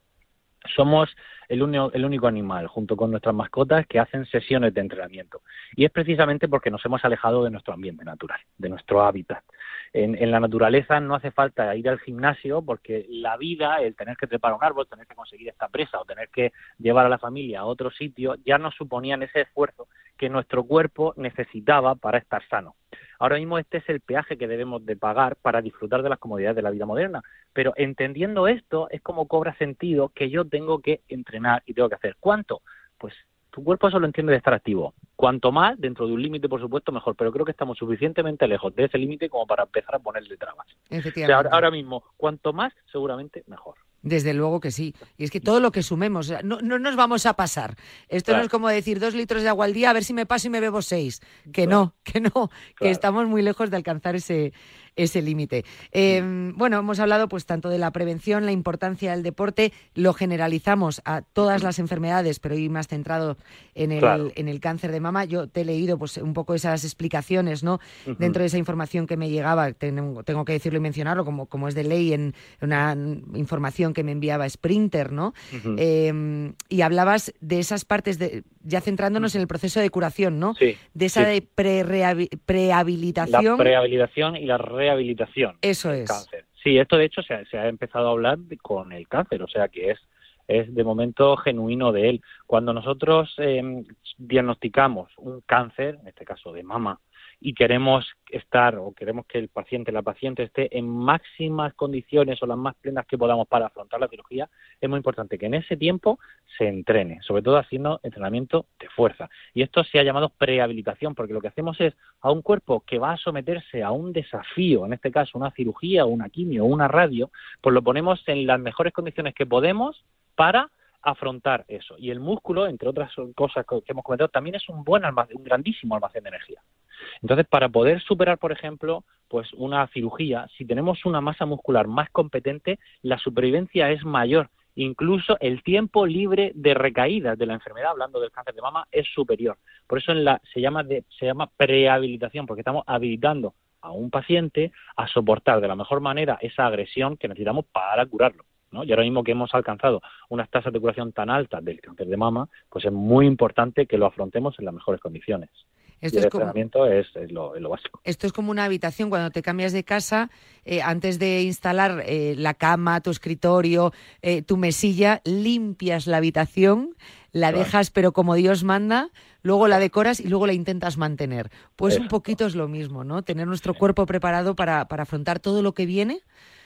Somos el, el único animal, junto con nuestras mascotas, que hacen sesiones de entrenamiento. Y es precisamente porque nos hemos alejado de nuestro ambiente natural, de nuestro hábitat en, la naturaleza no hace falta ir al gimnasio porque la vida, el tener que trepar un árbol, tener que conseguir esta presa o tener que llevar a la familia a otro sitio, ya no suponían ese esfuerzo que nuestro cuerpo necesitaba para estar sano. Ahora mismo este es el peaje que debemos de pagar para disfrutar de las comodidades de la vida moderna. Pero entendiendo esto es como cobra sentido que yo tengo que entrenar y tengo que hacer. ¿Cuánto? Pues tu cuerpo solo entiende de estar activo. Cuanto más, dentro de un límite, por supuesto, mejor. Pero creo que estamos suficientemente lejos de ese límite como para empezar a ponerle trabas. ahora, mismo, cuanto más, seguramente mejor. Desde luego que sí. Y es que todo lo que sumemos, no, no nos vamos a pasar. Esto no es como decir dos litros de agua al día, a ver si me paso y me bebo seis. Que no, que no, que estamos muy lejos de alcanzar ese, ese límite. Em, bueno, hemos hablado pues tanto de la prevención, la importancia del deporte, lo generalizamos a todas las enfermedades, pero hoy más centrado en el, en el cáncer de mama. Yo te he leído pues un poco esas explicaciones, ¿no? Dentro de esa información que me llegaba, tengo, tengo, que decirlo y mencionarlo, como, como es de ley en una información que me enviaba Sprinter, ¿no? Em, y hablabas de esas partes de, ya centrándonos en el proceso de curación, ¿no? Sí, de esa de prehabilitación. La prehabilitación y la rehabilitación. Eso es. Cáncer. Sí, esto de hecho se ha, empezado a hablar con el cáncer, o sea que es es de momento genuino de él. Cuando nosotros em, diagnosticamos un cáncer, en este caso de mama, y queremos estar o queremos que el paciente, la paciente esté en máximas condiciones o las más plenas que podamos para afrontar la cirugía, es muy importante que en ese tiempo se entrene, sobre todo haciendo entrenamiento de fuerza. Y esto se ha llamado prehabilitación, porque lo que hacemos es a un cuerpo que va a someterse a un desafío, en este caso una cirugía, una quimio, una radio, pues lo ponemos en las mejores condiciones que podemos para afrontar eso. Y el músculo, entre otras cosas que hemos comentado, también es un buen almacén, un grandísimo almacén de energía. Entonces, para poder superar, por ejemplo, pues una cirugía, si tenemos una masa muscular más competente, la supervivencia es mayor. Incluso el tiempo libre de recaídas de la enfermedad, hablando del cáncer de mama, es superior. Por eso en la, se llama se llama prehabilitación, porque estamos habilitando a un paciente a soportar de la mejor manera esa agresión que necesitamos para curarlo. ¿No? Y ahora mismo que hemos alcanzado unas tasas de curación tan altas del cáncer de mama, pues es muy importante que lo afrontemos en las mejores condiciones. Esto el entrenamiento es, lo, básico. Esto es como una habitación. Cuando te cambias de casa, eh, antes de instalar eh, la cama, tu escritorio, eh, tu mesilla, limpias la habitación, la dejas pero como Dios manda, luego la decoras y luego la intentas mantener. Pues un poquito es lo mismo, ¿no? Tener nuestro cuerpo preparado para, para afrontar todo lo que viene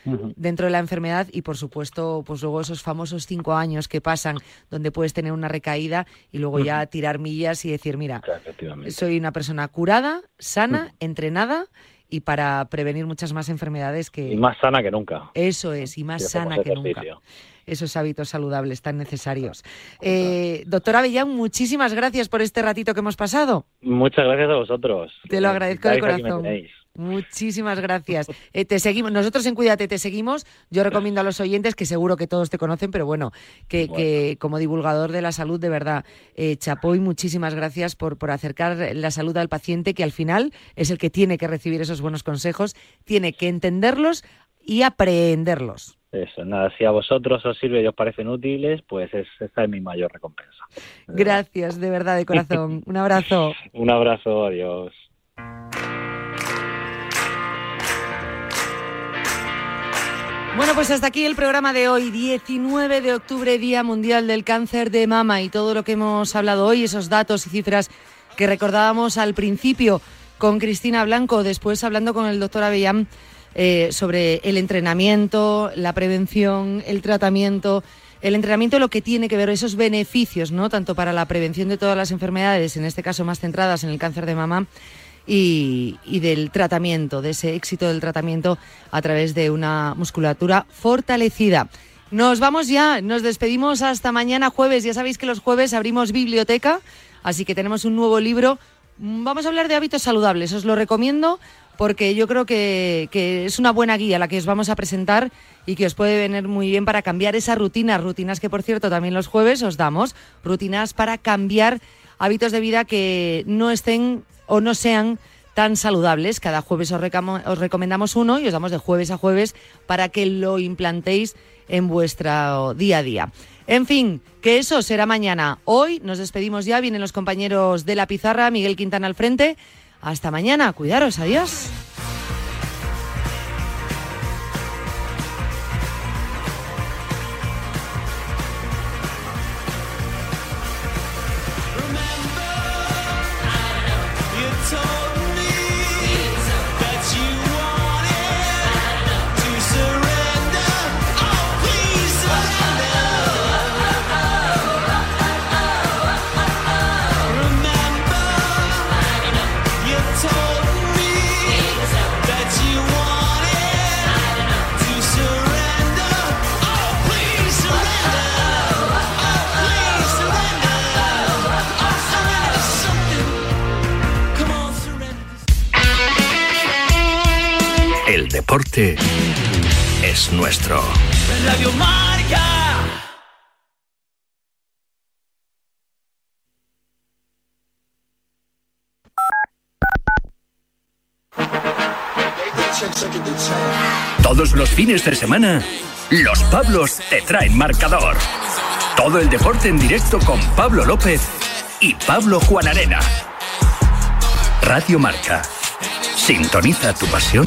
dentro de la enfermedad y por supuesto pues luego esos famosos cinco años que pasan donde puedes tener una recaída y luego ya tirar millas y decir mira soy una persona curada sana entrenada y para prevenir muchas más enfermedades que y más sana que nunca. Eso es y más sana que nunca. esos hábitos saludables tan necesarios. Eh, doctora Avellán, muchísimas gracias por este ratito que hemos pasado. Muchas gracias a vosotros. Te lo agradezco de corazón. Muchísimas gracias. Eh, te seguimos, nosotros en Cuídate te seguimos. Yo recomiendo a los oyentes que seguro que todos te conocen, pero bueno, que, como divulgador de la salud, de verdad, eh, Chapoy, muchísimas gracias por, por acercar la salud al paciente, que al final es el que tiene que recibir esos buenos consejos, tiene que entenderlos y aprenderlos. Eso, nada, si a vosotros os sirve y os parecen útiles, pues es, esa es mi mayor recompensa. Gracias, de verdad, de corazón. [LAUGHS] Un abrazo. Un abrazo, adiós. Bueno, pues hasta aquí el programa de hoy, 19 de octubre, Día Mundial del Cáncer de Mama, y todo lo que hemos hablado hoy, esos datos y cifras que recordábamos al principio con Cristina Blanco, después hablando con el doctor Avellán eh, sobre el entrenamiento, la prevención, el tratamiento. El entrenamiento lo que tiene que ver esos beneficios, ¿no? Tanto para la prevención de todas las enfermedades, en este caso más centradas en el cáncer de mama, y, del tratamiento, de ese éxito del tratamiento a través de una musculatura fortalecida. Nos vamos ya, nos despedimos hasta mañana jueves. Ya sabéis que los jueves abrimos biblioteca, así que tenemos un nuevo libro. Vamos a hablar de hábitos saludables, os lo recomiendo porque yo creo que, es una buena guía la que os vamos a presentar y que os puede venir muy bien para cambiar esas rutinas, rutinas que por cierto también los jueves os damos, rutinas para cambiar hábitos de vida que no estén o no sean tan saludables. Cada jueves os, recomendamos uno y os damos de jueves a jueves para que lo implantéis en vuestro día a día. En fin, que eso será mañana. Hoy nos despedimos ya, vienen los compañeros de la pizarra, Miguel Quintana al frente. Hasta mañana, cuidaros, adiós. Deporte es nuestro. Radio Marca. Todos los fines de semana, los Pablos te traen marcador. Todo el deporte en directo con Pablo López y Pablo Juan Arena. Radio Marca. Sintoniza tu pasión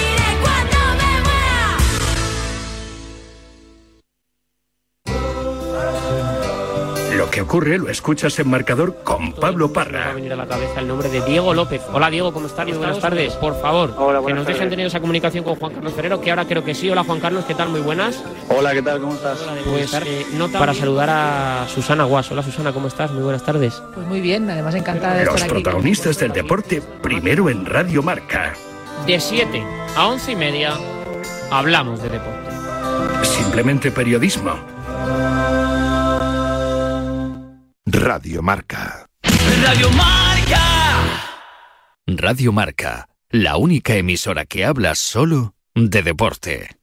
Que ocurre lo escuchas en marcador con Pablo Parra. Me va a venir a la cabeza el nombre de Diego López. Hola Diego, ¿cómo estás? Muy buenas tardes. Por favor, que nos dejen tener esa comunicación con Juan Carlos Ferrero, que ahora creo que sí. Hola Juan Carlos, ¿qué tal? Muy buenas. Hola, ¿qué tal? ¿Cómo estás? Pues eh, nota para saludar a Susana Guas. Hola Susana, ¿cómo estás? Muy buenas tardes. Pues muy bien, además encantada de Los estar aquí. protagonistas del deporte, primero en Radio Marca. De 7 a 11 y media hablamos de deporte. Simplemente periodismo. Radio Marca. Radio Marca. Radio Marca, la única emisora que habla solo de deporte.